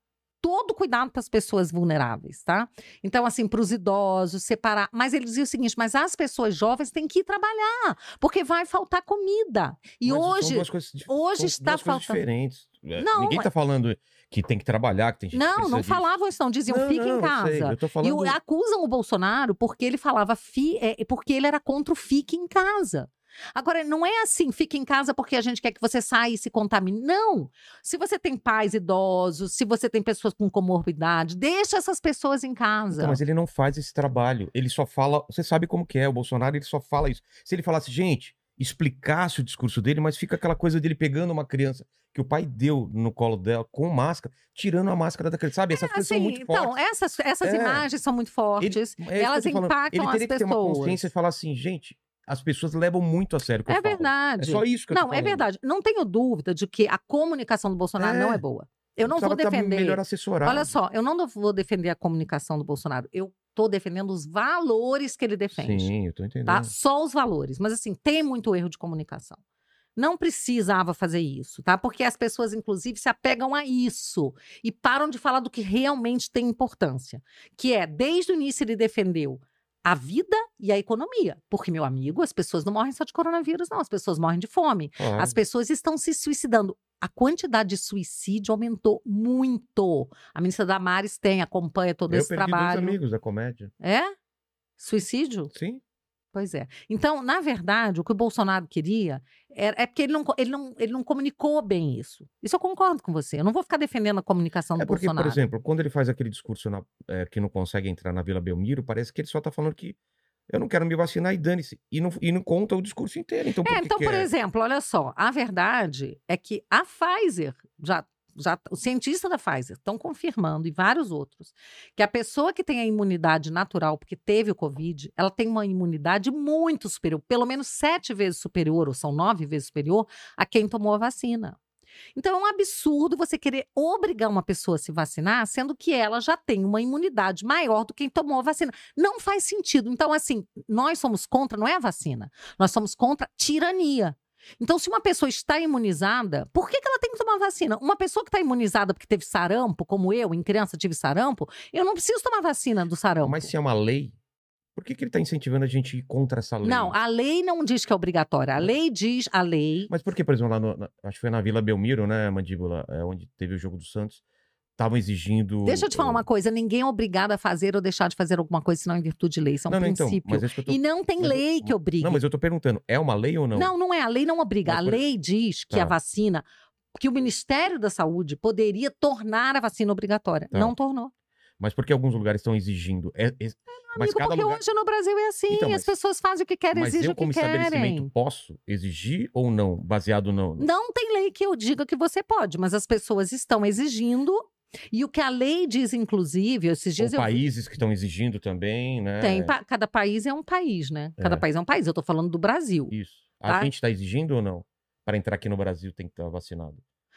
todo cuidado para as pessoas vulneráveis, tá? Então, assim, para os idosos, separar. Mas ele dizia o seguinte: mas as pessoas jovens têm que ir trabalhar, porque vai faltar comida. E Mas são hoje. coisas hoje está faltando- diferentes. É, Não, Ninguém mas- tá falando que tem que trabalhar, que tem gente que Não, precisa não falavam isso, não. Diziam, Não, fica não, em eu sei, casa. eu tô E falando... o- acusam o Bolsonaro porque ele falava fi, é, porque ele era contra o fique em casa. Agora, não é assim, fique em casa porque a gente quer que você saia e se contamine. Não. Se você tem pais idosos, se você tem pessoas com comorbidade, deixa essas pessoas em casa. Então, mas ele não faz esse trabalho. Ele só fala. Você sabe como que é, o Bolsonaro, ele só fala isso. Se ele falasse, gente, explicasse o discurso dele, mas fica aquela coisa dele pegando uma criança que o pai deu no colo dela com máscara, tirando a máscara da criança. Sabe? Essas coisas são Assim, muito então, fortes. essas, essas É. imagens são muito fortes. é que eu elas impactam Ele as teria que ter uma pessoas. consciência e falar assim, gente, as pessoas levam muito a sério o que eu É falo. verdade. É só isso que eu tô Não, é verdade. Não tenho dúvida de que a comunicação do Bolsonaro É. não é boa. Eu não vou tá defender. melhor assessorado. Olha só, eu não vou defender a comunicação do Bolsonaro. Eu estou defendendo os valores que ele defende. Sim, eu tô entendendo. Tá? Só os valores. Mas assim, tem muito erro de comunicação. Não precisava fazer isso, tá? Porque as pessoas, inclusive, se apegam a isso e param de falar do que realmente tem importância. Que é, desde o início, ele defendeu a vida e a economia. Porque, meu amigo, as pessoas não morrem só de coronavírus, não. As pessoas morrem de fome. Claro. As pessoas estão se suicidando. A quantidade de suicídio aumentou muito. A ministra Damares tem, acompanha todo eu esse perdi trabalho. dois amigos da comédia. É? Suicídio? Sim. Pois é. Então, na verdade, o que o Bolsonaro queria era, é porque ele não, ele, não, ele não comunicou bem isso. Isso eu concordo com você. Eu não vou ficar defendendo a comunicação do É porque, Bolsonaro. por exemplo, quando ele faz aquele discurso na- é, que não consegue entrar na Vila Belmiro, parece que ele só tá falando que eu não quero me vacinar e dane-se. E não, e não conta o discurso inteiro. Então, por É, então, por é? exemplo, olha só, a verdade é que a Pfizer já. Já, o cientista da Pfizer estão confirmando, e vários outros, que a pessoa que tem a imunidade natural, porque teve o Covid, ela tem uma imunidade muito superior, pelo menos sete vezes superior, ou são nove vezes superior, a quem tomou a vacina. Então é um absurdo você querer obrigar uma pessoa a se vacinar, sendo que ela já tem uma imunidade maior do que quem tomou a vacina. Não faz sentido. Então, assim, nós somos contra, não é a vacina, nós somos contra tirania. Então, se uma pessoa está imunizada, por que, que ela tem que tomar vacina? Uma pessoa que está imunizada porque teve sarampo, como eu, em criança tive sarampo, eu não preciso tomar vacina do sarampo. Mas se é uma lei, por que, que ele tá incentivando a gente ir contra essa lei? Não, a lei não diz que é obrigatória. A lei diz, a lei. Mas por que, por exemplo, lá no, na- acho que foi na Vila Belmiro, né, Mandíbula, é, onde teve o jogo do Santos, estavam exigindo. Deixa eu te falar uma coisa: ninguém é obrigado a fazer ou deixar de fazer alguma coisa senão em virtude de lei. Isso é um não, não, então, princípio. mas eu tô... E não tem mas eu- lei que obrigue. Não, mas eu tô perguntando, é uma lei ou não? Não, não é. A lei não obriga. Mas a por- lei diz que a Tá. vacina, que o Ministério da Saúde poderia tornar a vacina obrigatória. Tá. Não tornou. Mas por que alguns lugares estão exigindo? É, é- mas Amigo, porque lugar. hoje no Brasil é assim. Então, as mas- pessoas fazem o que querem, Mas exigem eu, o que como estabelecimento, querem. posso exigir ou não? Baseado no. Não tem lei que eu diga que você pode, mas as pessoas estão exigindo. E o que a lei diz, inclusive, esses Ou dias eu países que estão exigindo também, né? Tem, pa- cada país é um país, né? Cada É. país é um país. Eu tô falando do Brasil. Isso. A Tá. gente está exigindo ou não? Para entrar aqui no Brasil tem que estar vacinado.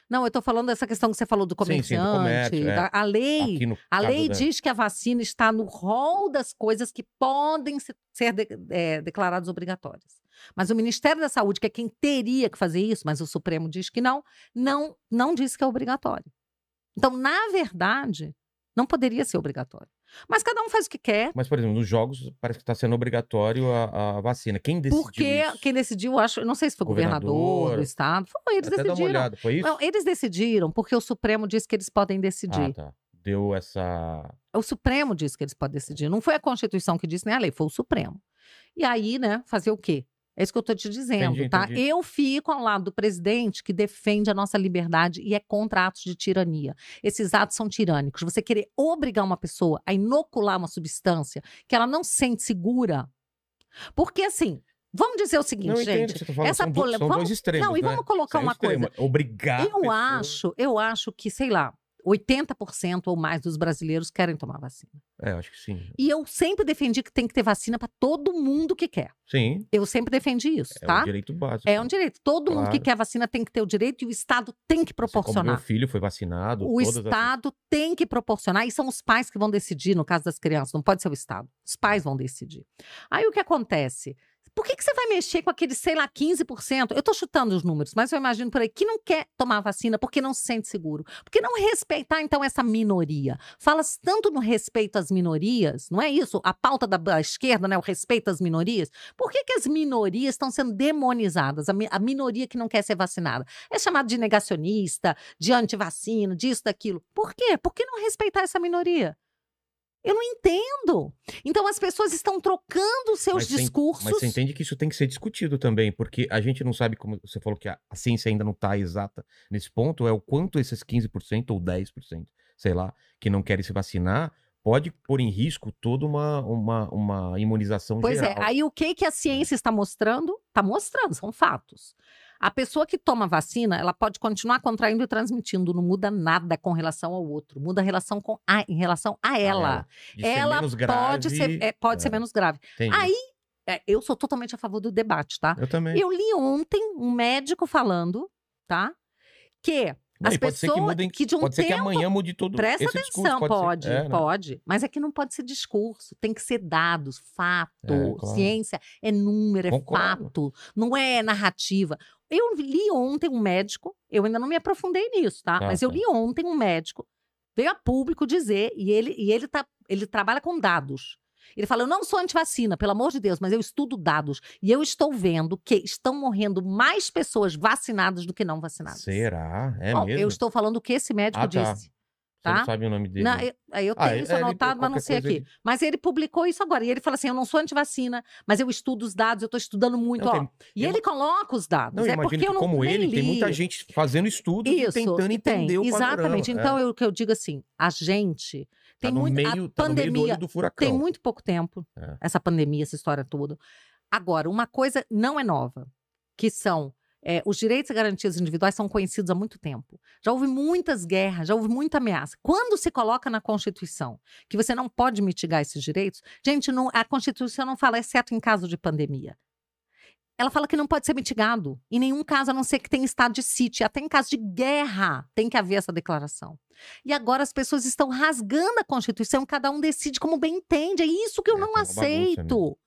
Não, eu tô falando dessa questão que você falou do Sim, sim, do comerciante. comércio, é. da- a lei, a lei da- diz que a vacina está no rol das coisas que podem se- ser de- é, declaradas obrigatórias. Mas o Ministério da Saúde, que é quem teria que fazer isso, mas o Supremo diz que não, não, não diz que é obrigatório. Então, na verdade, não poderia ser obrigatório. Mas cada um faz o que quer. Mas, por exemplo, nos jogos parece que está sendo obrigatório a, a vacina. Quem decidiu Porque isso? quem decidiu, eu acho, não sei se foi o governador, Governador. do estado, foi, eles Até dá uma decidiram. olhada, foi isso? Não, eles decidiram porque o Supremo disse que eles podem ah, decidir. tá. Deu essa. O Supremo disse que eles podem decidir. Não foi a Constituição que disse nem a lei, foi o Supremo. E aí, né, fazer o quê? É isso que eu tô te dizendo, Entendi, tá? entendi. Eu fico ao lado do presidente que defende a nossa liberdade e é contra atos de tirania. Esses atos são tirânicos. Você querer obrigar uma pessoa a inocular uma substância que ela não se sente segura. Porque, assim, vamos dizer o seguinte, Não gente. que tá essa são, pole- são vamos- extremos. não, e né? vamos colocar é uma extremo. Obrigar. a Eu pessoa- acho, eu acho que, sei lá, 80% ou mais dos brasileiros querem tomar vacina. É, acho que sim. E eu sempre defendi que tem que ter vacina para todo mundo que quer. Sim. Eu sempre defendi isso, É tá? um direito básico. É um direito. Todo mundo que Claro. quer vacina tem que ter o direito e o Estado tem que Assim proporcionar. meu filho foi vacinado. O todas as- Estado tem que proporcionar, e são os pais que vão decidir, no caso das crianças, não pode ser o Estado. Os pais vão decidir. Aí o que acontece? Por que, que você vai mexer com aquele, sei lá, 15%? Eu tô chutando os números, mas eu imagino por aí que não quer tomar vacina porque não se sente seguro. Porque não respeitar, então, essa minoria? Fala-se tanto no respeito às minorias, não é isso? A pauta da, da esquerda, né? O respeito às minorias. Por que, que as minorias estão sendo demonizadas? A, mi- a minoria que não quer ser vacinada. É chamada de negacionista, de antivacina, disso, daquilo. Por quê? Por que não respeitar essa minoria? Eu não entendo. Então as pessoas estão trocando os seus Mas discursos. Mas você entende que isso tem que ser discutido também, porque a gente não sabe, como você falou que a, a ciência ainda não está exata nesse ponto, é o quanto esses 15% ou 10%, sei lá, que não querem se vacinar, pode pôr em risco toda uma, uma, uma imunização Pois geral. é, aí o que, que a ciência está mostrando? Está mostrando, são fatos. A pessoa que toma vacina, ela pode continuar contraindo e transmitindo, não muda nada com relação ao outro, muda a relação com a, em relação a ela. Ser ela pode, ser, grave, é, pode ser é. menos grave. Entendi. Aí, é, eu sou totalmente a favor do debate, tá? Eu também. Eu li ontem um médico falando, tá? Que as e pode ser pessoas que mudem, de um pode ser que tempo amanhã mude todo Presta esse discurso. atenção, pode, ser, é, né? pode. Mas é que não pode ser discurso, tem que ser dados, fato. É, claro. Ciência é número, é Concordo. fato, não é narrativa. Eu li ontem um médico, eu ainda não me aprofundei nisso, tá? Tá, Mas eu tá. li ontem um médico, veio a público dizer, e ele, e ele, tá, ele trabalha com dados. Ele fala: Eu não sou antivacina, pelo amor de Deus, mas eu estudo dados. E eu estou vendo que estão morrendo mais pessoas vacinadas do que não vacinadas. Será? É Bom, mesmo? Eu estou falando o que esse médico Ah, tá. disse. Você não tá? sabe o nome dele. Não, eu, eu Ah, tenho isso é, ele- anotado, mas não sei aqui. Mas ele publicou isso agora. E ele fala assim: eu não sou antivacina, mas eu estudo os dados, eu estou estudando muito. Não, ó. tem- e eu- ele coloca os dados. Não, é porque que eu não como ele, tem li. muita gente fazendo estudos e Isso, tentando e tem. entender o Exatamente. panorama. Então, É. eu, o que eu digo assim: a gente Tá tem no muito. meio, a tá no meio do pandemia do furacão. tem muito pouco tempo, É. essa pandemia, essa história toda. Agora, uma coisa não é nova, que são é, os direitos e garantias individuais são conhecidos há muito tempo. Já houve muitas guerras, já houve muita ameaça. Quando se coloca na Constituição que você não pode mitigar esses direitos, gente, não- a Constituição não fala, exceto em caso de pandemia. Ela fala que não pode ser mitigado. Em nenhum caso, a não ser que tenha estado de sítio. Até em caso de guerra, tem que haver essa declaração. E agora as pessoas estão rasgando a Constituição, cada um decide como bem entende. É isso que eu É, não tá bagunça aceito.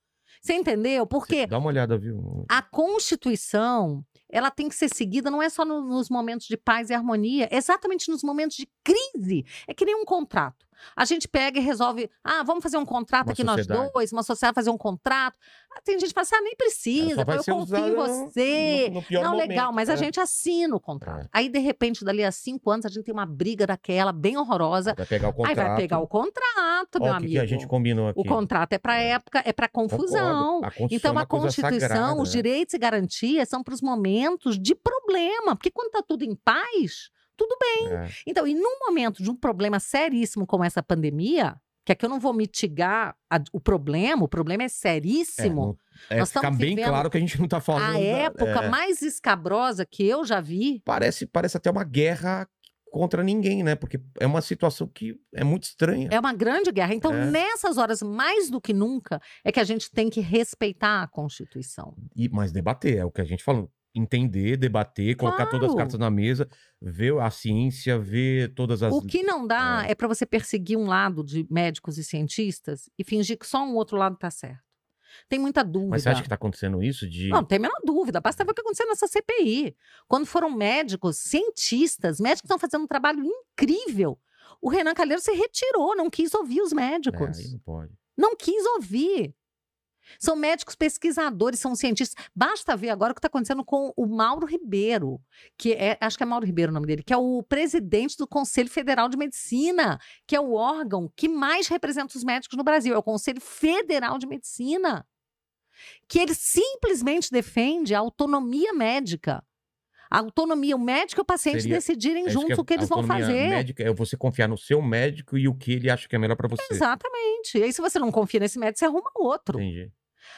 Você entendeu? Porque Dá uma olhada, viu? a Constituição, ela tem que ser seguida não é só no- nos momentos de paz e harmonia, é exatamente nos momentos de crise. É que nem um contrato. A gente pega e resolve, ah, vamos fazer um contrato Uma aqui sociedade. nós dois, uma sociedade fazer um contrato. Ah, tem gente que fala assim, ah, nem precisa, eu confio em você. no- no Não, legal, momento, mas é. a gente assina o contrato. É. Aí, de repente, dali a cinco anos, a gente tem uma briga daquela bem horrorosa. Vai pegar o contrato. Aí vai pegar o contrato, Ó, meu que, amigo. que a gente combinou aqui. O contrato é para época, é para confusão. A Então, é a Constituição, sagrada, os né? direitos e garantias são para os momentos de problema. Porque quando está tudo em paz, tudo bem. É. Então, e num momento de um problema seríssimo como essa pandemia, que aqui eu não vou mitigar a- o problema, o problema é É, seríssimo. não- é, Nós fica bem claro que a gente não tá falando. a da- época é, mais escabrosa que eu já vi. parece, parece até uma guerra contra ninguém, né? Porque é uma situação que é muito estranha. É uma grande guerra. Então, É. nessas horas, mais do que nunca, é que a gente tem que respeitar a Constituição. E, mas debater, é o que a gente falou. Entender, debater, colocar todas as Claro. cartas na mesa, ver a ciência, ver todas as. O que não dá é, para você perseguir um lado de médicos e cientistas e fingir que só um outro lado está certo. Tem muita dúvida. Mas você acha que tá acontecendo isso? De... Não, tem a menor dúvida. Basta ver o que aconteceu nessa CPI. Quando foram médicos, cientistas, médicos que estão fazendo um trabalho incrível. O Renan Calheiros se retirou, não quis ouvir os É, médicos. aí não pode. Não quis ouvir. São médicos pesquisadores, são cientistas. Basta ver agora o que está acontecendo com o Mauro Ribeiro, que é, acho que é Mauro Ribeiro o nome dele, que é o presidente do Conselho Federal de Medicina, que é o órgão que mais representa os médicos no Brasil, é o Conselho Federal de Medicina. Que ele simplesmente defende a autonomia médica. A autonomia, o médico e o paciente Seria- decidirem É juntos é o que eles vão fazer. Médica é você confiar no seu médico e o que ele acha que é melhor pra você. Exatamente. E aí, se você não confia nesse médico, você arruma outro. Entendi.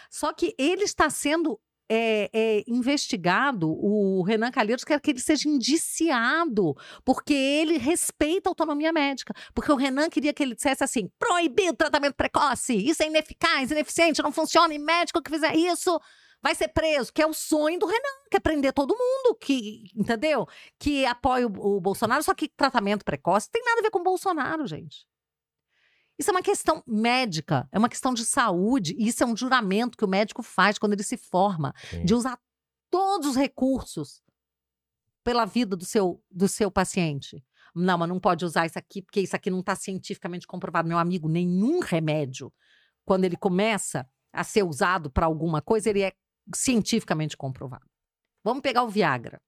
Só que ele está sendo é, é, investigado, o Renan Calheiros quer que ele seja indiciado, porque ele respeita a autonomia médica. Porque o Renan queria que ele dissesse assim: proibido tratamento precoce, isso é ineficaz, ineficiente, não funciona, e médico que fizer isso vai ser preso, que é o sonho do Renan, que é prender todo mundo, que, entendeu? Que apoia o, o Bolsonaro, só que tratamento precoce tem nada a ver com o Bolsonaro, gente. Isso é uma questão médica, é uma questão de saúde, e isso é um juramento que o médico faz quando ele se forma, Sim. de usar todos os recursos pela vida do seu, do seu paciente. Não, mas não pode usar isso aqui, porque isso aqui não está cientificamente comprovado. Meu amigo, nenhum remédio, quando ele começa a ser usado para alguma coisa, ele é cientificamente comprovado. Vamos pegar o Viagra.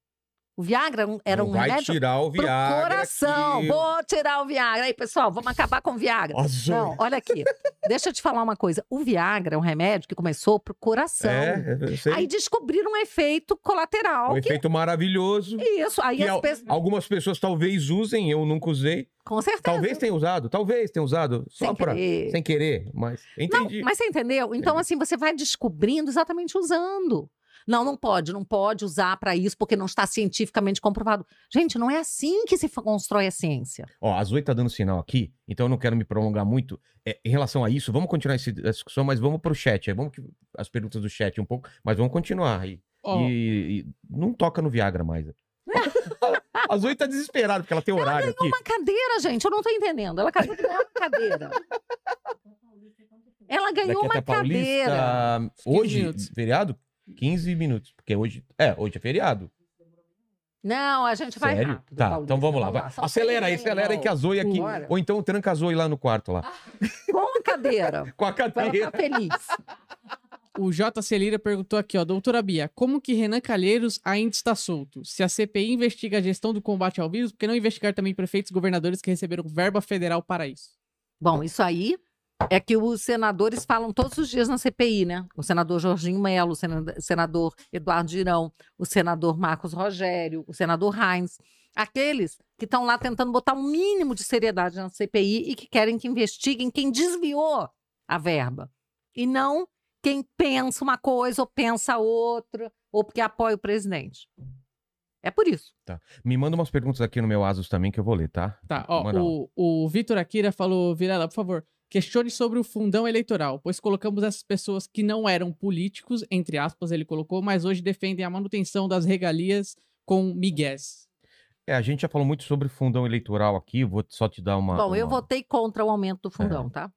O Viagra era um- era Não um vai remédio tirar o Viagra. coração. aqui. Vou tirar o Viagra. Aí, pessoal, vamos acabar com o Viagra. Azul. Não, olha aqui. Deixa eu te falar uma coisa. O Viagra é um remédio que começou pro coração. É, eu sei. Aí descobriram um efeito colateral. um que- efeito maravilhoso. Isso, aí as al- pessoas. algumas pessoas talvez usem, eu nunca usei. Com certeza. Talvez tenha usado, talvez tenha usado. Só Sem pra. querer. Sem querer, mas. Não, Entendi. mas você entendeu? Então, assim, você vai descobrindo exatamente usando. Não, não pode, não pode usar para isso porque não está cientificamente comprovado. Gente, não é assim que se constrói a ciência. Ó, a Zoe tá dando sinal aqui, então eu não quero me prolongar muito. É, em relação a isso, vamos continuar essa discussão, mas vamos pro chat. aí Vamos que, as perguntas do chat um pouco, mas vamos continuar aí. Ó, E, e não toca no Viagra mais. [LAUGHS] a Zoe tá desesperada, porque ela tem horário aqui. Uma cadeira, gente, eu não tô entendendo. Ela acabou de ganhar uma cadeira. [LAUGHS] Ela ganhou Daqui uma até Paulista. cadeira. Hoje, minutos. feriado? 15 minutos. Porque hoje. É, hoje é feriado. Não, a gente vai Sério? rápido. Tá, Paulista, então vamos lá. vai. São Acelera aí, e acelera aí que a Zoe aqui. Bora. Ou então tranca a Zoe lá no quarto lá. [LAUGHS] Com a cadeira. [LAUGHS] Com a Pra ela cadeira. ficar feliz. o JC Lira perguntou aqui, ó, doutora Bia, como que Renan Calheiros ainda está solto? Se a CPI investiga a gestão do combate ao vírus, por que não investigar também prefeitos e governadores que receberam verba federal para isso? Bom, isso aí é que os senadores falam todos os dias na CPI, né? O senador Jorginho Melo, o sena- senador Eduardo Girão, o senador Marcos Rogério, o senador Heinz. Aqueles que estão lá tentando botar um mínimo de seriedade na CPI e que querem que investiguem quem desviou a verba. E não quem pensa uma coisa ou pensa outra, ou porque apoia o presidente. É por isso. Me manda umas perguntas aqui no meu Asus também que eu vou ler, tá? Tá, ó, o, o Vitor Akira falou, Virela, por favor, questione sobre o fundão eleitoral, pois colocamos essas pessoas que não eram políticos, entre aspas, ele colocou, mas hoje defendem a manutenção das regalias com migués. É, a gente já falou muito sobre fundão eleitoral aqui, vou só te dar uma. Bom, eu uma- votei contra o aumento do fundão, tá?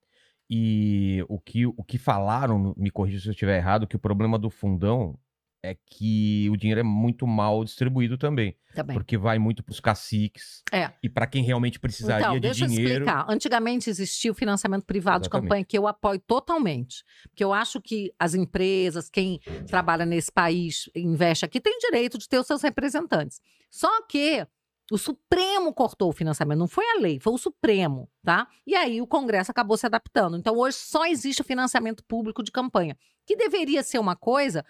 E o que, o que falaram, me corrija se eu estiver errado, que o problema do fundão é que o dinheiro é muito mal distribuído também. Também. Porque vai muito pros caciques. É. E para quem realmente precisaria Então, de deixa eu explicar. Antigamente existia o financiamento privado Exatamente. de campanha, que eu apoio totalmente. Porque eu acho que as empresas, quem trabalha nesse país, investe aqui, tem direito de ter os seus representantes. Só que o Supremo cortou o financiamento, não foi a lei, foi o Supremo, tá? E aí o Congresso acabou se adaptando. Então hoje só existe o financiamento público de campanha, que deveria ser uma coisa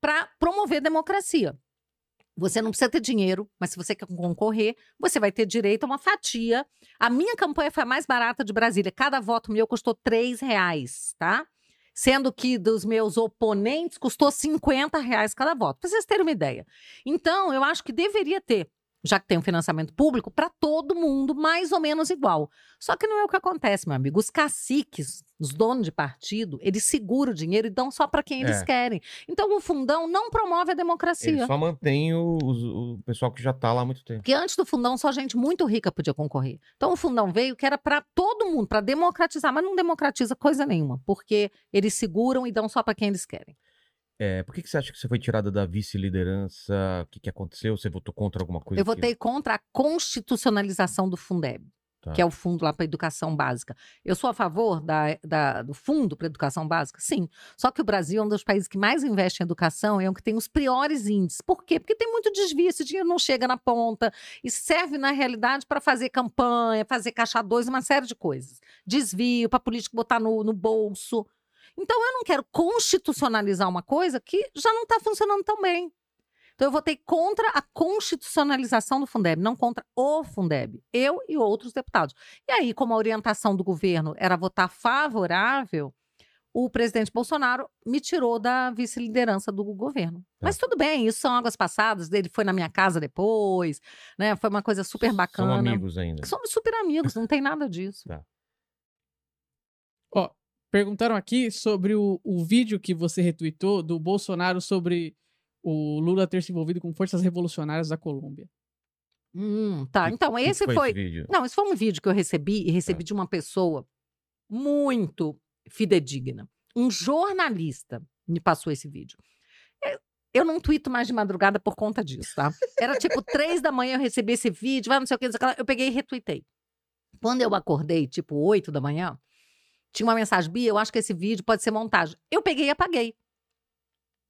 para promover democracia. Você não precisa ter dinheiro, mas se você quer concorrer, você vai ter direito a uma fatia. A minha campanha foi a mais barata de Brasília. Cada voto meu custou três reais, tá? Sendo que dos meus oponentes custou 50 reais cada voto, para vocês terem uma ideia. Então, eu acho que deveria ter, já que tem um financiamento público, para todo mundo, mais ou menos igual. Só que não é o que acontece, meu amigo. Os caciques, os donos de partido, eles seguram o dinheiro e dão só para quem eles É. querem. Então, o fundão não promove a democracia. Ele só mantém o, o- o pessoal que já tá lá há muito tempo. Porque antes do fundão, só gente muito rica podia concorrer. Então o fundão veio que era para todo mundo, para democratizar, mas não democratiza coisa nenhuma, porque eles seguram e dão só para quem eles querem. É, por que, que você acha que você foi tirada da vice-liderança? O que, que aconteceu? Você votou contra alguma coisa? Eu que- votei contra a constitucionalização do Fundeb, Tá. que é o fundo lá para educação básica. Eu sou a favor da, da- do fundo para educação básica? Sim. Só que o Brasil é um dos países que mais investe em educação e é um que tem os piores índices. Por quê? Porque tem muito desvio, esse dinheiro não chega na ponta e serve, na realidade, para fazer campanha, fazer caixa dois, uma série de coisas. Desvio, para político botar no, no bolso. Então, eu não quero constitucionalizar uma coisa que já não está funcionando tão bem. Então, eu votei contra a constitucionalização do Fundeb, não contra o Fundeb. Eu e outros deputados. E aí, como a orientação do governo era votar favorável, o presidente Bolsonaro me tirou da vice-liderança do governo. Mas tudo bem, isso são águas passadas. Ele foi na minha casa depois, né? Foi uma coisa super bacana. São amigos ainda. Somos super amigos, não tem nada disso. Ó, perguntaram aqui sobre o, o vídeo que você retweetou do Bolsonaro sobre o Lula ter se envolvido com forças revolucionárias da Colômbia. Hum, tá. Que- Então, que esse foi foi. esse vídeo? Não, esse foi um vídeo que eu recebi e recebi de uma pessoa muito fidedigna. Um jornalista me passou esse vídeo. Eu, não tuito mais de madrugada por conta disso, tá? Era tipo [LAUGHS] três da manhã eu recebi esse vídeo, vai não sei o que, não sei o que eu peguei e retuitei. Quando eu acordei, tipo oito da manhã, tinha uma mensagem, Bia, eu acho que esse vídeo pode ser montagem. Eu peguei e apaguei.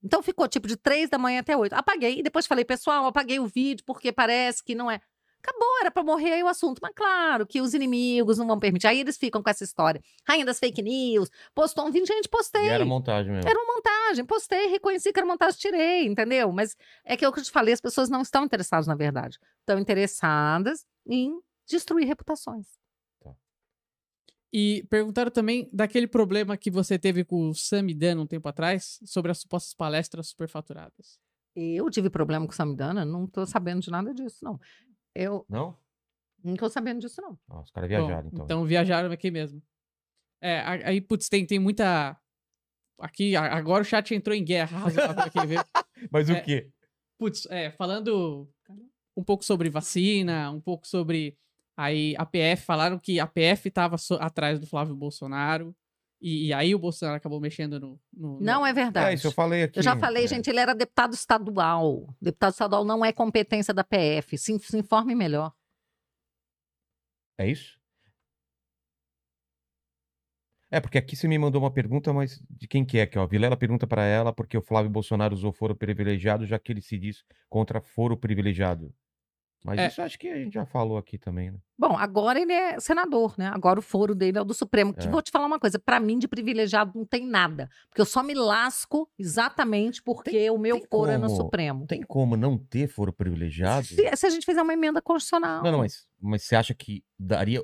Então ficou tipo de três da manhã até oito. Apaguei e depois falei, pessoal, apaguei o vídeo porque parece que não é. Acabou, era pra morrer aí o assunto. Mas claro que os inimigos não vão permitir. Aí eles ficam com essa história. Rainha das fake news, postou um vídeo, gente, postei. E era montagem mesmo. Era uma montagem, postei, reconheci que era montagem, tirei, entendeu? Mas é que é o que eu te falei, as pessoas não estão interessadas na verdade. Estão interessadas em destruir reputações. E perguntaram também daquele problema que você teve com o Samidana um tempo atrás, sobre as supostas palestras superfaturadas. Eu tive problema com o Samidana, não tô sabendo de nada disso, não. Eu Não? não tô sabendo disso, não. Ah, os caras Bom, viajaram, então. Então viajaram aqui mesmo. É, aí, putz, tem, tem muita. Aqui, agora o chat entrou em guerra [LAUGHS] razoável aqui, viu? Mas o é. quê? Putz, é, falando um pouco sobre vacina, um pouco sobre aí a PF, falaram que a PF estava atrás do Flávio Bolsonaro, e, e aí o Bolsonaro acabou mexendo no... no- no- Não é verdade. É, isso eu falei aqui. Eu já falei, É. gente, ele era deputado estadual. Deputado estadual não é competência da PF. Se, se informe melhor. É isso? É, porque aqui você me mandou uma pergunta, mas de quem que é aqui, ó? Vilela pergunta pra ela porque o Flávio Bolsonaro usou foro privilegiado, já que ele se diz contra foro privilegiado. Mas É. isso acho que a gente já falou aqui também, né? Bom, agora ele é senador, né? Agora o foro dele é o do Supremo. Que É. vou te falar uma coisa, pra mim de privilegiado não tem nada, porque eu só me lasco exatamente porque o meu tem foro é no Supremo. Não tem como não ter foro privilegiado? Se, se a gente fizer uma emenda constitucional. Não, não, mas, mas você acha que daria.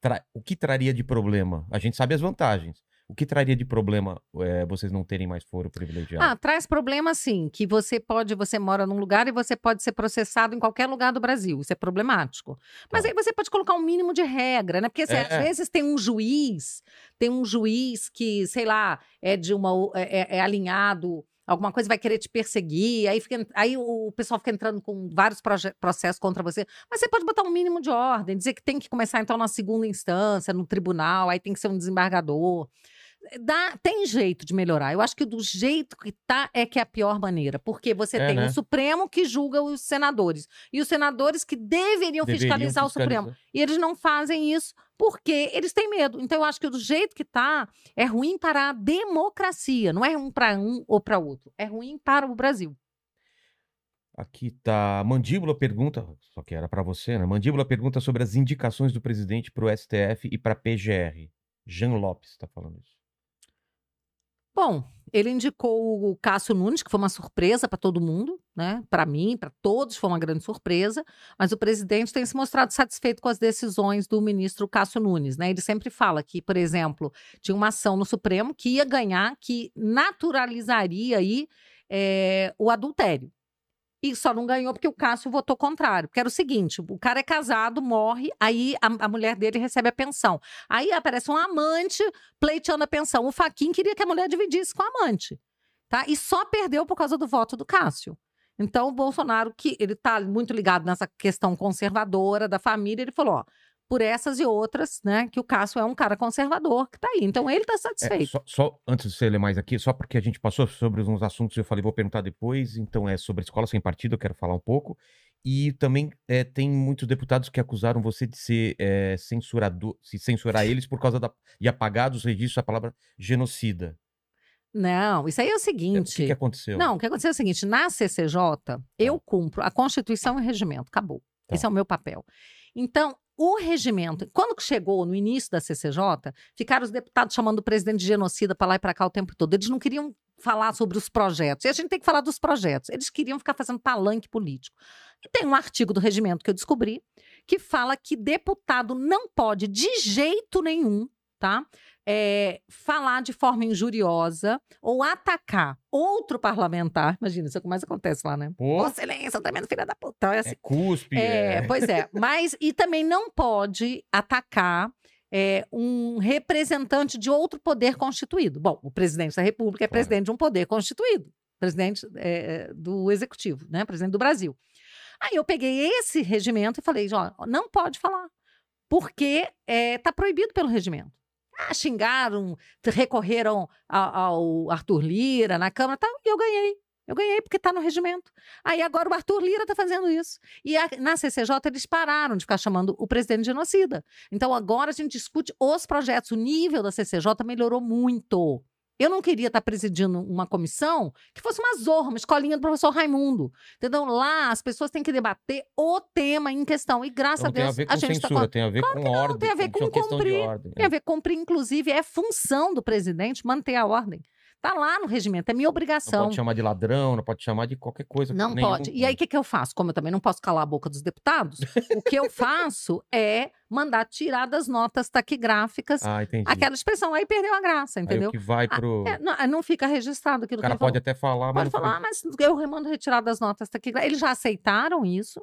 tra- o que traria de problema? A gente sabe as vantagens. O que traria de problema é, vocês não terem mais foro privilegiado? Ah, traz problema sim, que você pode, você mora num lugar e você pode ser processado em qualquer lugar do Brasil. Isso é problemático. Mas Tá. aí você pode colocar um mínimo de regra, né? Porque assim, É, às é. vezes tem um juiz, tem um juiz que, sei lá, é de uma é, é- é alinhado, alguma coisa vai querer te perseguir, aí, fica, aí o pessoal fica entrando com vários processos contra você. Mas você pode botar um mínimo de ordem, dizer que tem que começar então na segunda instância, no tribunal, aí tem que ser um desembargador. Dá, tem jeito de melhorar. Eu acho que do jeito que tá é que é a pior maneira. Porque você É, tem né? o Supremo que julga os senadores. E os senadores que deveriam, Deveriam fiscalizar o Supremo. fiscalizar. E eles não fazem isso porque eles têm medo. Então, eu acho que do jeito que tá, é ruim para a democracia. Não é ruim para um ou para outro. É ruim para o Brasil. Aqui tá. Mandíbula pergunta, só que era pra você, né? Mandíbula pergunta sobre as indicações do presidente pro STF e pra PGR. Jean Lopes tá falando isso. Bom, ele indicou o Cássio Nunes, que foi uma surpresa para todo mundo, né? Para mim, para todos, foi uma grande surpresa. Mas o presidente tem se mostrado satisfeito com as decisões do ministro Cássio Nunes, né? Ele sempre fala que, por exemplo, tinha uma ação no Supremo que ia ganhar, que naturalizaria aí eh, o adultério. E só não ganhou porque o Cássio votou contrário. Porque era o seguinte: o cara é casado, morre, aí a, a mulher dele recebe a pensão. Aí aparece um amante pleiteando a pensão. O Faquin queria que a mulher dividisse com a amante. Tá? E só perdeu por causa do voto do Cássio. Então, o Bolsonaro, que ele está muito ligado nessa questão conservadora da família, ele falou: ó, por essas e outras, né, que o Cássio é um cara conservador que tá aí. Então, ele está É, satisfeito. só, só antes de você ler mais aqui, só porque a gente passou sobre uns assuntos, eu falei, vou perguntar depois. Então, é sobre a escola sem partido, eu quero falar um pouco. E também é, tem muitos deputados que acusaram você de ser é, censurador, se censurar [LAUGHS] eles por causa da. e apagar dos registros a palavra genocida. Não, isso aí é o É, O seguinte. que, que aconteceu? Não, o que aconteceu é o seguinte: na CCJ, eu cumpro a Constituição e o regimento. Acabou. Tá. Esse é o meu papel. Então, o regimento, quando chegou no início da CCJ, ficaram os deputados chamando o presidente de genocida para lá e para cá o tempo todo. Eles não queriam falar sobre os projetos. E a gente tem que falar dos projetos. Eles queriam ficar fazendo palanque político. E tem um artigo do regimento que eu descobri que fala que deputado não pode, de jeito nenhum, tá? É, falar de forma injuriosa ou atacar outro parlamentar. Imagina, isso é o que mais acontece lá, né? Pô, silêncio, tá vendo, filha da puta? Então, é assim, é cuspe. é, é- pois é. [LAUGHS] Mas, e também não pode atacar é, um representante de outro poder constituído. Bom, o presidente da República é Claro. presidente de um poder constituído, presidente é, do Executivo, né? Presidente do Brasil. Aí eu peguei esse regimento e falei, ó, não pode falar, porque está proibido pelo regimento. Ah, xingaram, recorreram a- ao Arthur Lira na Câmara tal, e eu ganhei. Eu ganhei porque está no regimento. Aí agora o Arthur Lira está fazendo isso. E a- na CCJ eles pararam de ficar chamando o presidente de genocida. Então agora a gente discute os projetos. O nível da CCJ melhorou muito. Eu não queria estar presidindo uma comissão que fosse uma zorra, uma escolinha do professor Raimundo. Entendeu? Lá as pessoas têm que debater o tema em questão. E graças Não a tem a Deus ver a com gente está censura, tem a ver com ordem. tem a ver com de cumprir. ordem. tem a ver com cumprir, inclusive, é função do presidente manter a ordem. Está lá no regimento, é minha Não obrigação. pode chamar de ladrão, não pode chamar de qualquer coisa. Não pode. E aí, o que, que eu faço? Como eu também não posso calar a boca dos deputados, o que eu [LAUGHS] faço é mandar tirar das notas taquigráficas Ah, entendi. aquela expressão. Aí perdeu a graça, Aí entendeu? o que vai pro. É, não, não fica registrado aquilo o cara que pode falou. até falar, mas. Pode não falar, "Ah, mas eu remando retirar das notas taquigráficas. Eles já aceitaram isso.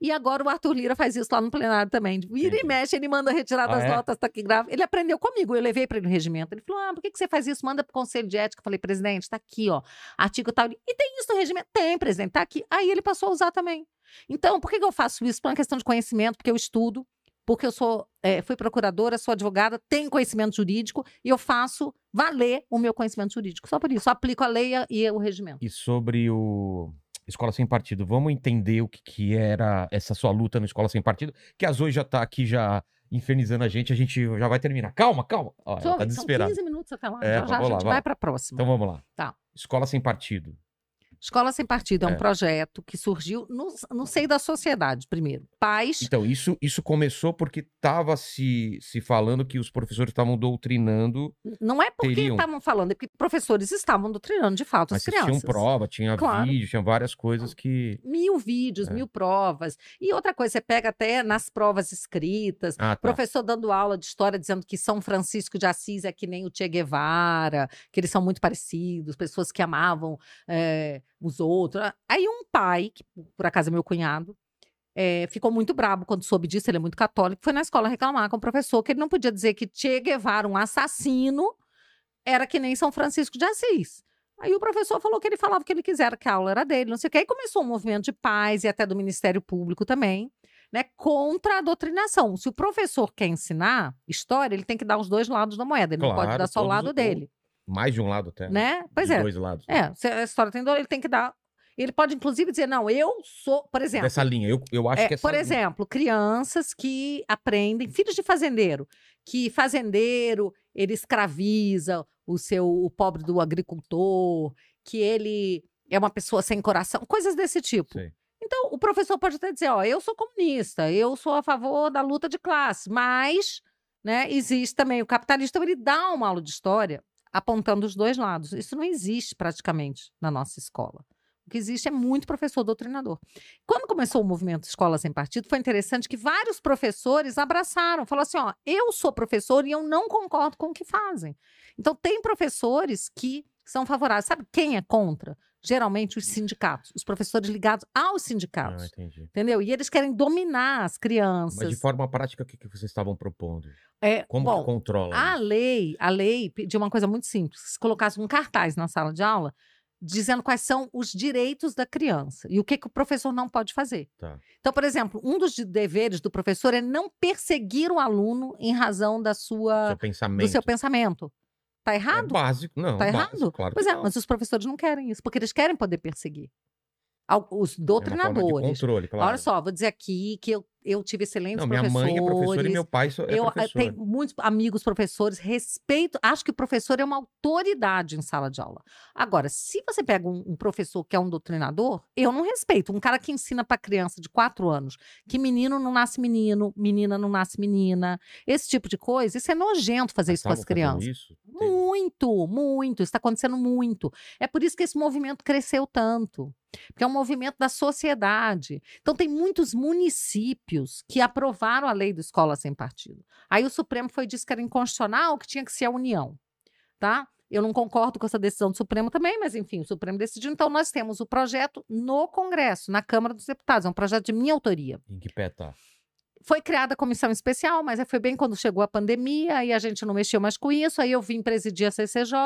E agora o Arthur Lira faz isso lá no plenário também. Vira Entendi. e mexe, ele manda retirar Ah, das é? notas taquigráficas. Ele aprendeu comigo, eu levei para ele no regimento. Ele falou: ah, por que, que você faz isso? Manda pro conselho de ética. Eu falei, presidente, tá aqui, ó. Artigo tal. E tem isso no regimento? Tem, presidente, tá aqui. Aí ele passou a usar também. Então, por que, que eu faço isso? Por uma questão de conhecimento, porque eu estudo, porque eu sou, é, fui procuradora, sou advogada, tenho conhecimento jurídico e eu faço valer o meu conhecimento jurídico. Só por isso, aplico a lei e o regimento. E sobre o Escola Sem Partido, vamos entender o que, que era essa sua luta no Escola Sem Partido, que a Zoe já tá aqui já infernizando a gente, a gente já vai terminar. Calma, calma. Ó, Só- tá são desesperada. 15 minutos até lá. É, já já a lá, gente vai. vai para a próxima. Então vamos lá. Tá. Escola Sem Partido. Escola Sem Partido é um É. projeto que surgiu no, no seio da sociedade, primeiro. Pais. Então, isso, isso começou porque tava se, se falando que os professores estavam doutrinando, Não é porque teriam- estavam falando, é porque professores estavam doutrinando de fato mas as crianças. prova, tinha Claro. vídeo, tinha várias coisas que. Mil vídeos, É. mil provas. E outra coisa, você pega até nas provas escritas, Ah, tá. professor dando aula de história dizendo que São Francisco de Assis é que nem o Che Guevara, que eles são muito parecidos, pessoas que amavam eh, os outros. Aí um pai, que por acaso é meu cunhado, eh, ficou muito brabo quando soube disso, ele é muito católico, foi na escola reclamar com o professor que ele não podia dizer que Che Guevara, um assassino, era que nem São Francisco de Assis. Aí o professor falou que ele falava o que ele quisera, que a aula era dele, não sei o que. Aí começou um movimento de paz e até do Ministério Público também. né, contra a doutrinação. Se o professor quer ensinar história, ele tem que dar os dois lados da moeda, ele não pode Claro, dar só o lado dele, Mais de um lado até. né? Pois De é. dois lados. É, se a história tem dois, ele tem que dar. Ele pode, inclusive, dizer, não, eu sou, por exemplo. Dessa linha. Eu, eu acho É, que essa por linha- exemplo, crianças que aprendem, filhos de fazendeiro, que fazendeiro ele escraviza o seu o pobre do agricultor, que ele é uma pessoa sem coração, coisas desse tipo. Sei. Então, o professor pode até dizer, ó, eu sou comunista, eu sou a favor da luta de classe, mas, né, existe também o capitalismo, então ele dá uma aula de história apontando os dois lados. Isso não existe praticamente na nossa escola. O que existe é muito professor doutrinador. Quando começou o movimento Escola Sem Partido, foi interessante que vários professores abraçaram, falaram assim, ó, eu sou professor e eu não concordo com o que fazem. Então, tem professores que são favoráveis. Sabe quem é contra? Geralmente os sindicatos, os professores ligados aos Ah, sindicatos. entendi. Entendeu? E eles querem dominar as crianças. Mas de forma prática, o que, que vocês estavam propondo? É, Como bom, que controla a isso? lei, a lei pediu uma coisa muito simples. Se colocasse um cartaz na sala de aula dizendo quais são os direitos da criança e o que, que o professor não pode fazer. Tá. Então, por exemplo, um dos de- deveres do professor é não perseguir o aluno em razão da sua, Seu do seu pensamento. Tá É errado? básico, não. Tá básico, errado? Claro pois é, não. mas os professores não querem isso, porque eles querem poder perseguir. Os É doutrinadores. controle, claro. Olha só, vou dizer aqui que eu, eu tive excelentes Não, minha professores. mãe é professora e meu pai é eu eh, professor. tenho muitos amigos professores, respeito. Acho que o professor é uma autoridade em sala de aula. Agora, se você pega um, um professor que é um doutrinador, eu não respeito. Um cara que ensina para criança de quatro anos que menino não nasce menino, menina não nasce menina, esse tipo de coisa, isso é nojento fazer isso com as crianças. Isso? Muito, muito. Está acontecendo muito. É por isso que esse movimento cresceu tanto. Porque é um movimento da sociedade. Então, tem muitos municípios que aprovaram a lei do escola sem partido. Aí o Supremo foi disse que era inconstitucional, que tinha que ser a União. Tá? Eu não concordo com essa decisão do Supremo também, mas enfim, o Supremo decidiu. Então, nós temos o projeto no Congresso, na Câmara dos Deputados. É um projeto de minha autoria. Em que pé tá? Foi criada a comissão especial, mas aí foi bem quando chegou a pandemia e a gente não mexeu mais com isso. Aí eu vim presidir a CCJ.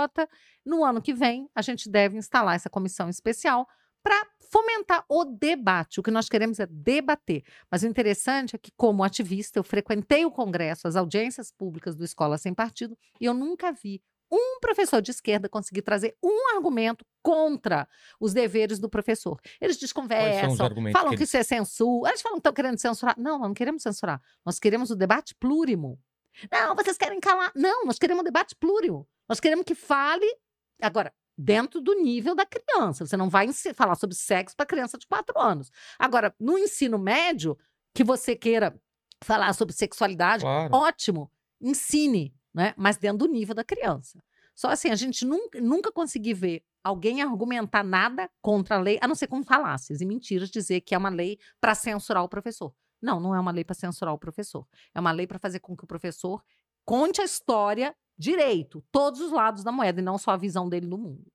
No ano que vem, a gente deve instalar essa comissão especial para fomentar o debate. O que nós queremos é debater. Mas o interessante é que, como ativista, eu frequentei o Congresso, as audiências públicas do Escola Sem Partido, e eu nunca vi um professor de esquerda conseguir trazer um argumento contra os deveres do professor. Eles desconversam, falam que que eles- isso é censura. Eles falam que estão querendo censurar. Não, nós não queremos censurar. Nós queremos o debate plúrimo. Não, vocês querem calar. Não, nós queremos um debate plúrimo. Nós queremos que fale. Agora, dentro do nível da criança. Você não vai falar sobre sexo para criança de 4 anos. Agora, no ensino médio, que você queira falar sobre sexualidade, Claro. ótimo, ensine, né? mas dentro do nível da criança. Só assim, a gente nunca, nunca consegui ver alguém argumentar nada contra a lei, a não ser com falácias e mentiras, dizer que é uma lei para censurar o professor. Não, não é uma lei para censurar o professor. É uma lei para fazer com que o professor conte a história direito, todos os lados da moeda, e não só a visão dele do mundo.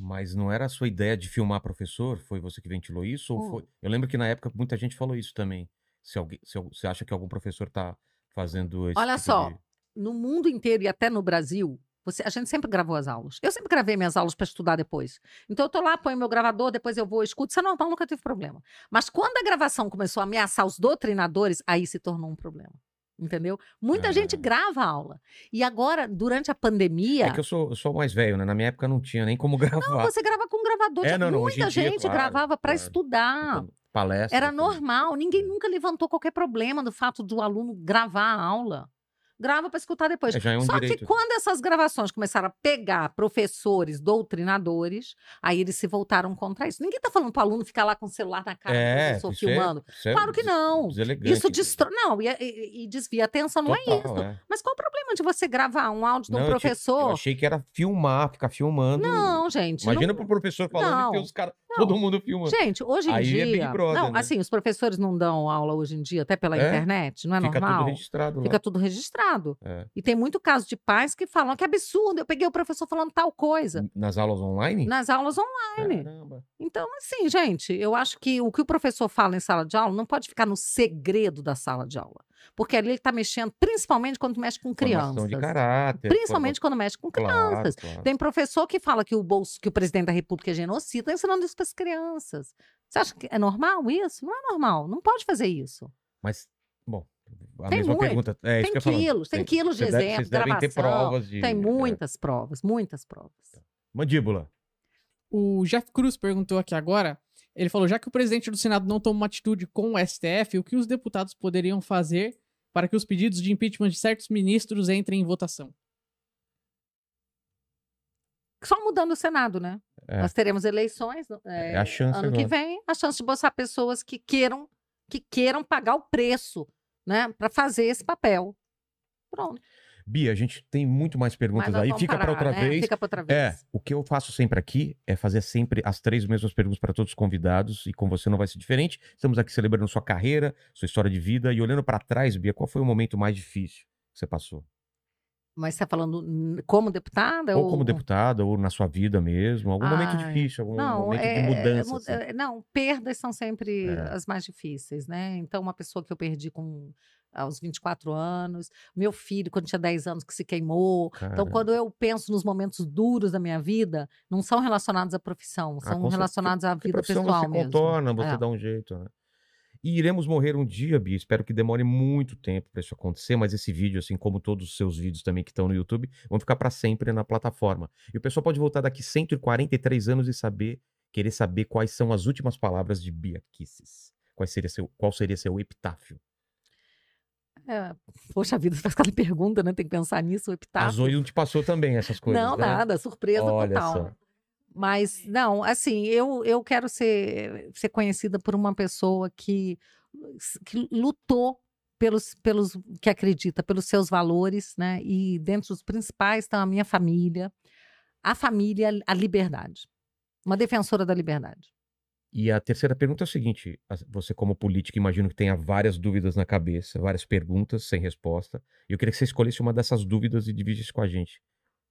Mas não era a sua ideia de filmar professor? Foi você que ventilou isso? Ou Hum. foi... Eu lembro que na época muita gente falou isso também. Se alguém, se você acha que algum professor tá fazendo esse Olha tipo só, de- no mundo inteiro e até no Brasil, você- a gente sempre gravou as aulas. Eu sempre gravei minhas aulas para estudar depois. Então eu tô lá, ponho meu gravador, depois eu vou, escuto. Isso é normal, nunca tive problema. Mas quando a gravação começou a ameaçar os doutrinadores, aí se tornou um problema. Entendeu? Muita gente Ah. grava a aula. E agora, durante a pandemia. É que eu sou, eu sou mais velho, né? Na minha época não tinha nem como [LAUGHS] gravar. Você grava com gravador. É, não, não, Muita dia, gente claro, gravava para claro. estudar. Então, Palestra. Era normal, ninguém nunca levantou qualquer problema do fato do aluno gravar a aula. Grava para escutar depois. É, é um Só direito. que quando essas gravações começaram a pegar professores, doutrinadores, aí eles se voltaram contra isso. Ninguém está falando para o aluno ficar lá com o celular na cara É, professor isso é- filmando. isso é Claro que não. Isso destrói. Não, e, e- e desvia a atenção, não é Total, isso. é. Mas qual o problema de você gravar um áudio de um eu professor? Eu achei que era filmar, ficar filmando. Não, gente. Imagina não- pro professor falando e ter Não, os caras, não. todo mundo filmando. Gente, hoje em Aí dia. é Brother, não, né? assim, os professores não dão aula hoje em dia, até pela É? internet, não é Fica normal? tudo registrado Fica lá. tudo registrado. É. E tem muito caso de pais que falam que absurdo, eu peguei o professor falando tal coisa. Nas aulas online? Nas aulas online. Caramba. Então, assim, gente, eu acho que o que o professor fala em sala de aula não pode ficar no segredo da sala de aula. Porque ali ele está mexendo, principalmente quando mexe com Formação crianças. de caráter. Principalmente quando mexe com forma- crianças. Claro, claro. Tem professor que fala que o bolso, que o presidente da República é genocida, tá ensinando isso para as crianças. Você acha que é normal isso? Não é normal. Não pode fazer isso. Mas, bom, a Tem mesma muito. pergunta. É isso Tem quilos, tem quilos de deve- exemplo, Vocês devem ter gravação, provas de... Tem é. muitas provas, muitas provas. Mandíbula. O Jeff Cruz perguntou aqui agora. Ele falou: já que o presidente do Senado não toma uma atitude com o STF, o que os deputados poderiam fazer para que os pedidos de impeachment de certos ministros entrem em votação? Só mudando o Senado, né? É. Nós teremos eleições é, É a chance ano que agora. vem, a chance de botar pessoas que queiram, que queiram pagar o preço, né, para fazer esse papel. Pronto. Bia, a gente tem muito mais perguntas aí. Fica para outra né? vez. Fica outra vez. É, o que eu faço sempre aqui é fazer sempre as três mesmas perguntas para todos os convidados e com você não vai ser diferente. Estamos aqui celebrando sua carreira, sua história de vida e olhando para trás, Bia, qual foi o momento mais difícil que você passou? Mas você está falando como deputada? Ou como deputada, ou na sua vida mesmo, algum momento Ai, difícil, algum Não, momento é- de mudança. mu- assim. é, não, perdas são sempre É. as mais difíceis, né? Então, uma pessoa que eu perdi com aos 24 anos, meu filho, quando tinha 10 anos, que se queimou. Então, Caramba. quando eu penso nos momentos duros da minha vida, não são relacionados à profissão, Ah, são relacionados à vida pessoal você mesmo. contorna, você É. dá um jeito, né? E iremos morrer um dia, Bia. Espero que demore muito tempo para isso acontecer, mas esse vídeo, assim como todos os seus vídeos também que estão no YouTube, vão ficar para sempre na plataforma. E o pessoal pode voltar daqui 143 anos e saber, querer saber quais são as últimas palavras de Bia Kisses. Qual seria seu, qual seria seu epitáfio? É, Poxa vida, [LAUGHS] você faz cada pergunta, né? Tem que pensar nisso, o A epitáfio. Zoe não te passou também essas coisas, Não, né? nada, surpresa Olha total. só. Mas, não, assim, eu, eu quero ser, ser conhecida por uma pessoa que, que lutou pelos, pelos que acredita, pelos seus valores, né? E dentre os principais estão a minha família, a família, a liberdade. Uma defensora da liberdade. E a terceira pergunta é o seguinte: você, como político, imagino que tenha várias dúvidas na cabeça, várias perguntas sem resposta. E eu queria que você escolhesse uma dessas dúvidas e dividisse com a gente.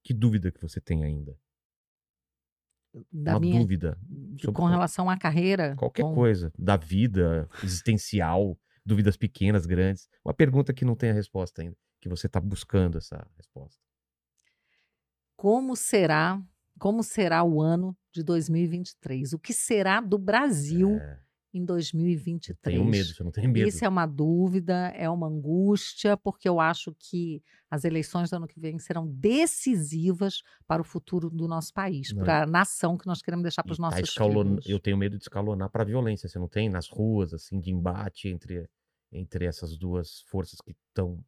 Que dúvida que você tem ainda? Da uma minha, dúvida. de- com relação à carreira. Qualquer com- coisa. Da vida, existencial, dúvidas pequenas, grandes. Uma pergunta que não tem a resposta ainda. Que você está buscando essa resposta. Como será, como será o ano de 2023? O que será do Brasil É, em eu 2023? tenho medo, você não tem medo. Isso é uma dúvida, é uma angústia, porque eu acho que as eleições do ano que vem serão decisivas para o futuro do nosso país, Não. para a nação que nós queremos deixar para os tá nossos escalon- filhos. Eu tenho medo de escalonar para violência. Você não tem nas ruas, assim, de embate entre, entre essas duas forças que estão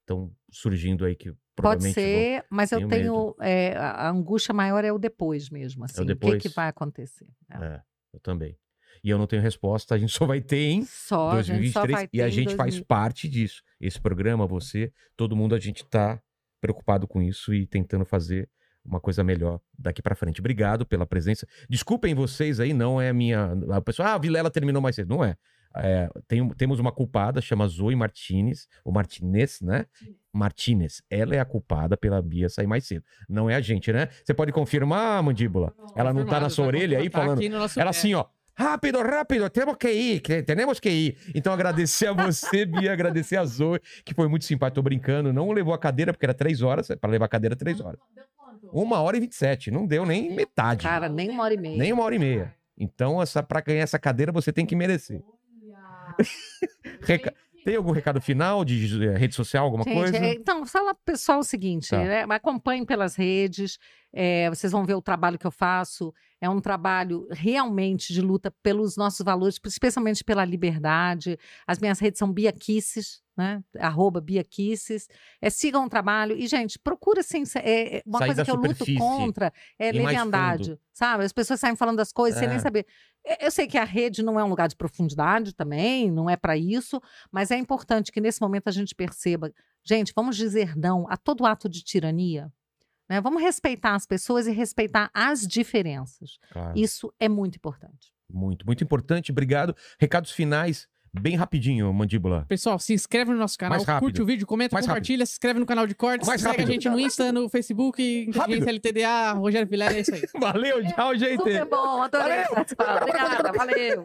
estão surgindo aí que Pode provavelmente vão- ser, mas eu tenho tenho é, a a angústia maior é o depois mesmo, assim, o que, depois. que vai acontecer? É. É, eu também. E eu não tenho resposta, a gente [LAUGHS] só vai ter em Só, a gente só 2023 vai ter e a gente faz 2000. parte disso. Esse programa, você, todo mundo, a gente tá preocupado com isso e tentando fazer uma coisa melhor daqui pra frente. Obrigado pela presença. Desculpem vocês aí, não é a minha. A pessoa, ah, a Vilela terminou mais cedo. Não é. É, tem- temos uma culpada, chama Zoe Martinez, ou Martinez, né? Martinez. Ela é a culpada pela Bia sair mais cedo. Não é a gente, né? Você pode confirmar, mandíbula? Ela não tá na sua orelha aí tá falando. aqui no Ela pé. assim, ó. Rápido, rápido, temos que ir, que- temos que ir. Então, agradecer a você, [LAUGHS] Bia, agradecer a Zoe, que foi muito simpática. Tô brincando, não levou a cadeira, porque era três horas, para levar a cadeira, três horas. Uma hora e vinte e sete, não deu nem metade. Cara, nem uma hora e meia. nem uma hora e meia. Então, essa, pra ganhar essa cadeira, você tem que merecer. [LAUGHS] Reca- Tem algum recado final de eh, rede social, alguma Gente, coisa? é, então, fala pro pessoal o seguinte: Tá. né, acompanhem pelas redes, é, vocês vão ver o trabalho que eu faço. É um trabalho realmente de luta pelos nossos valores, especialmente pela liberdade. As minhas redes são Bia Kisses, né? Arroba Bia Kisses. É, sigam o trabalho. E, gente, procura assim. É, é uma Sair coisa que eu luto contra é leviandade. Sabe? As pessoas saem falando das coisas sem É. nem saber. É, Eu sei que a rede não é um lugar de profundidade também, não é para isso, mas é importante que nesse momento a gente perceba, gente, vamos dizer não a todo ato de tirania. Né? Vamos respeitar as pessoas e respeitar as diferenças. Claro. Isso é muito importante. Muito, muito importante. Obrigado. Recados finais, bem rapidinho, mandíbula. Pessoal, se inscreve no nosso canal, rápido. curte o vídeo, comenta, Mais compartilha, se inscreve no canal de cortes, Mais segue rápido. a gente no Insta, no Facebook, Rápido. Inteligência LTDA, Rogério Vilela, é isso aí. [LAUGHS] Valeu, tchau, gente. Super bom, adorei Valeu. participar. Obrigada, valeu.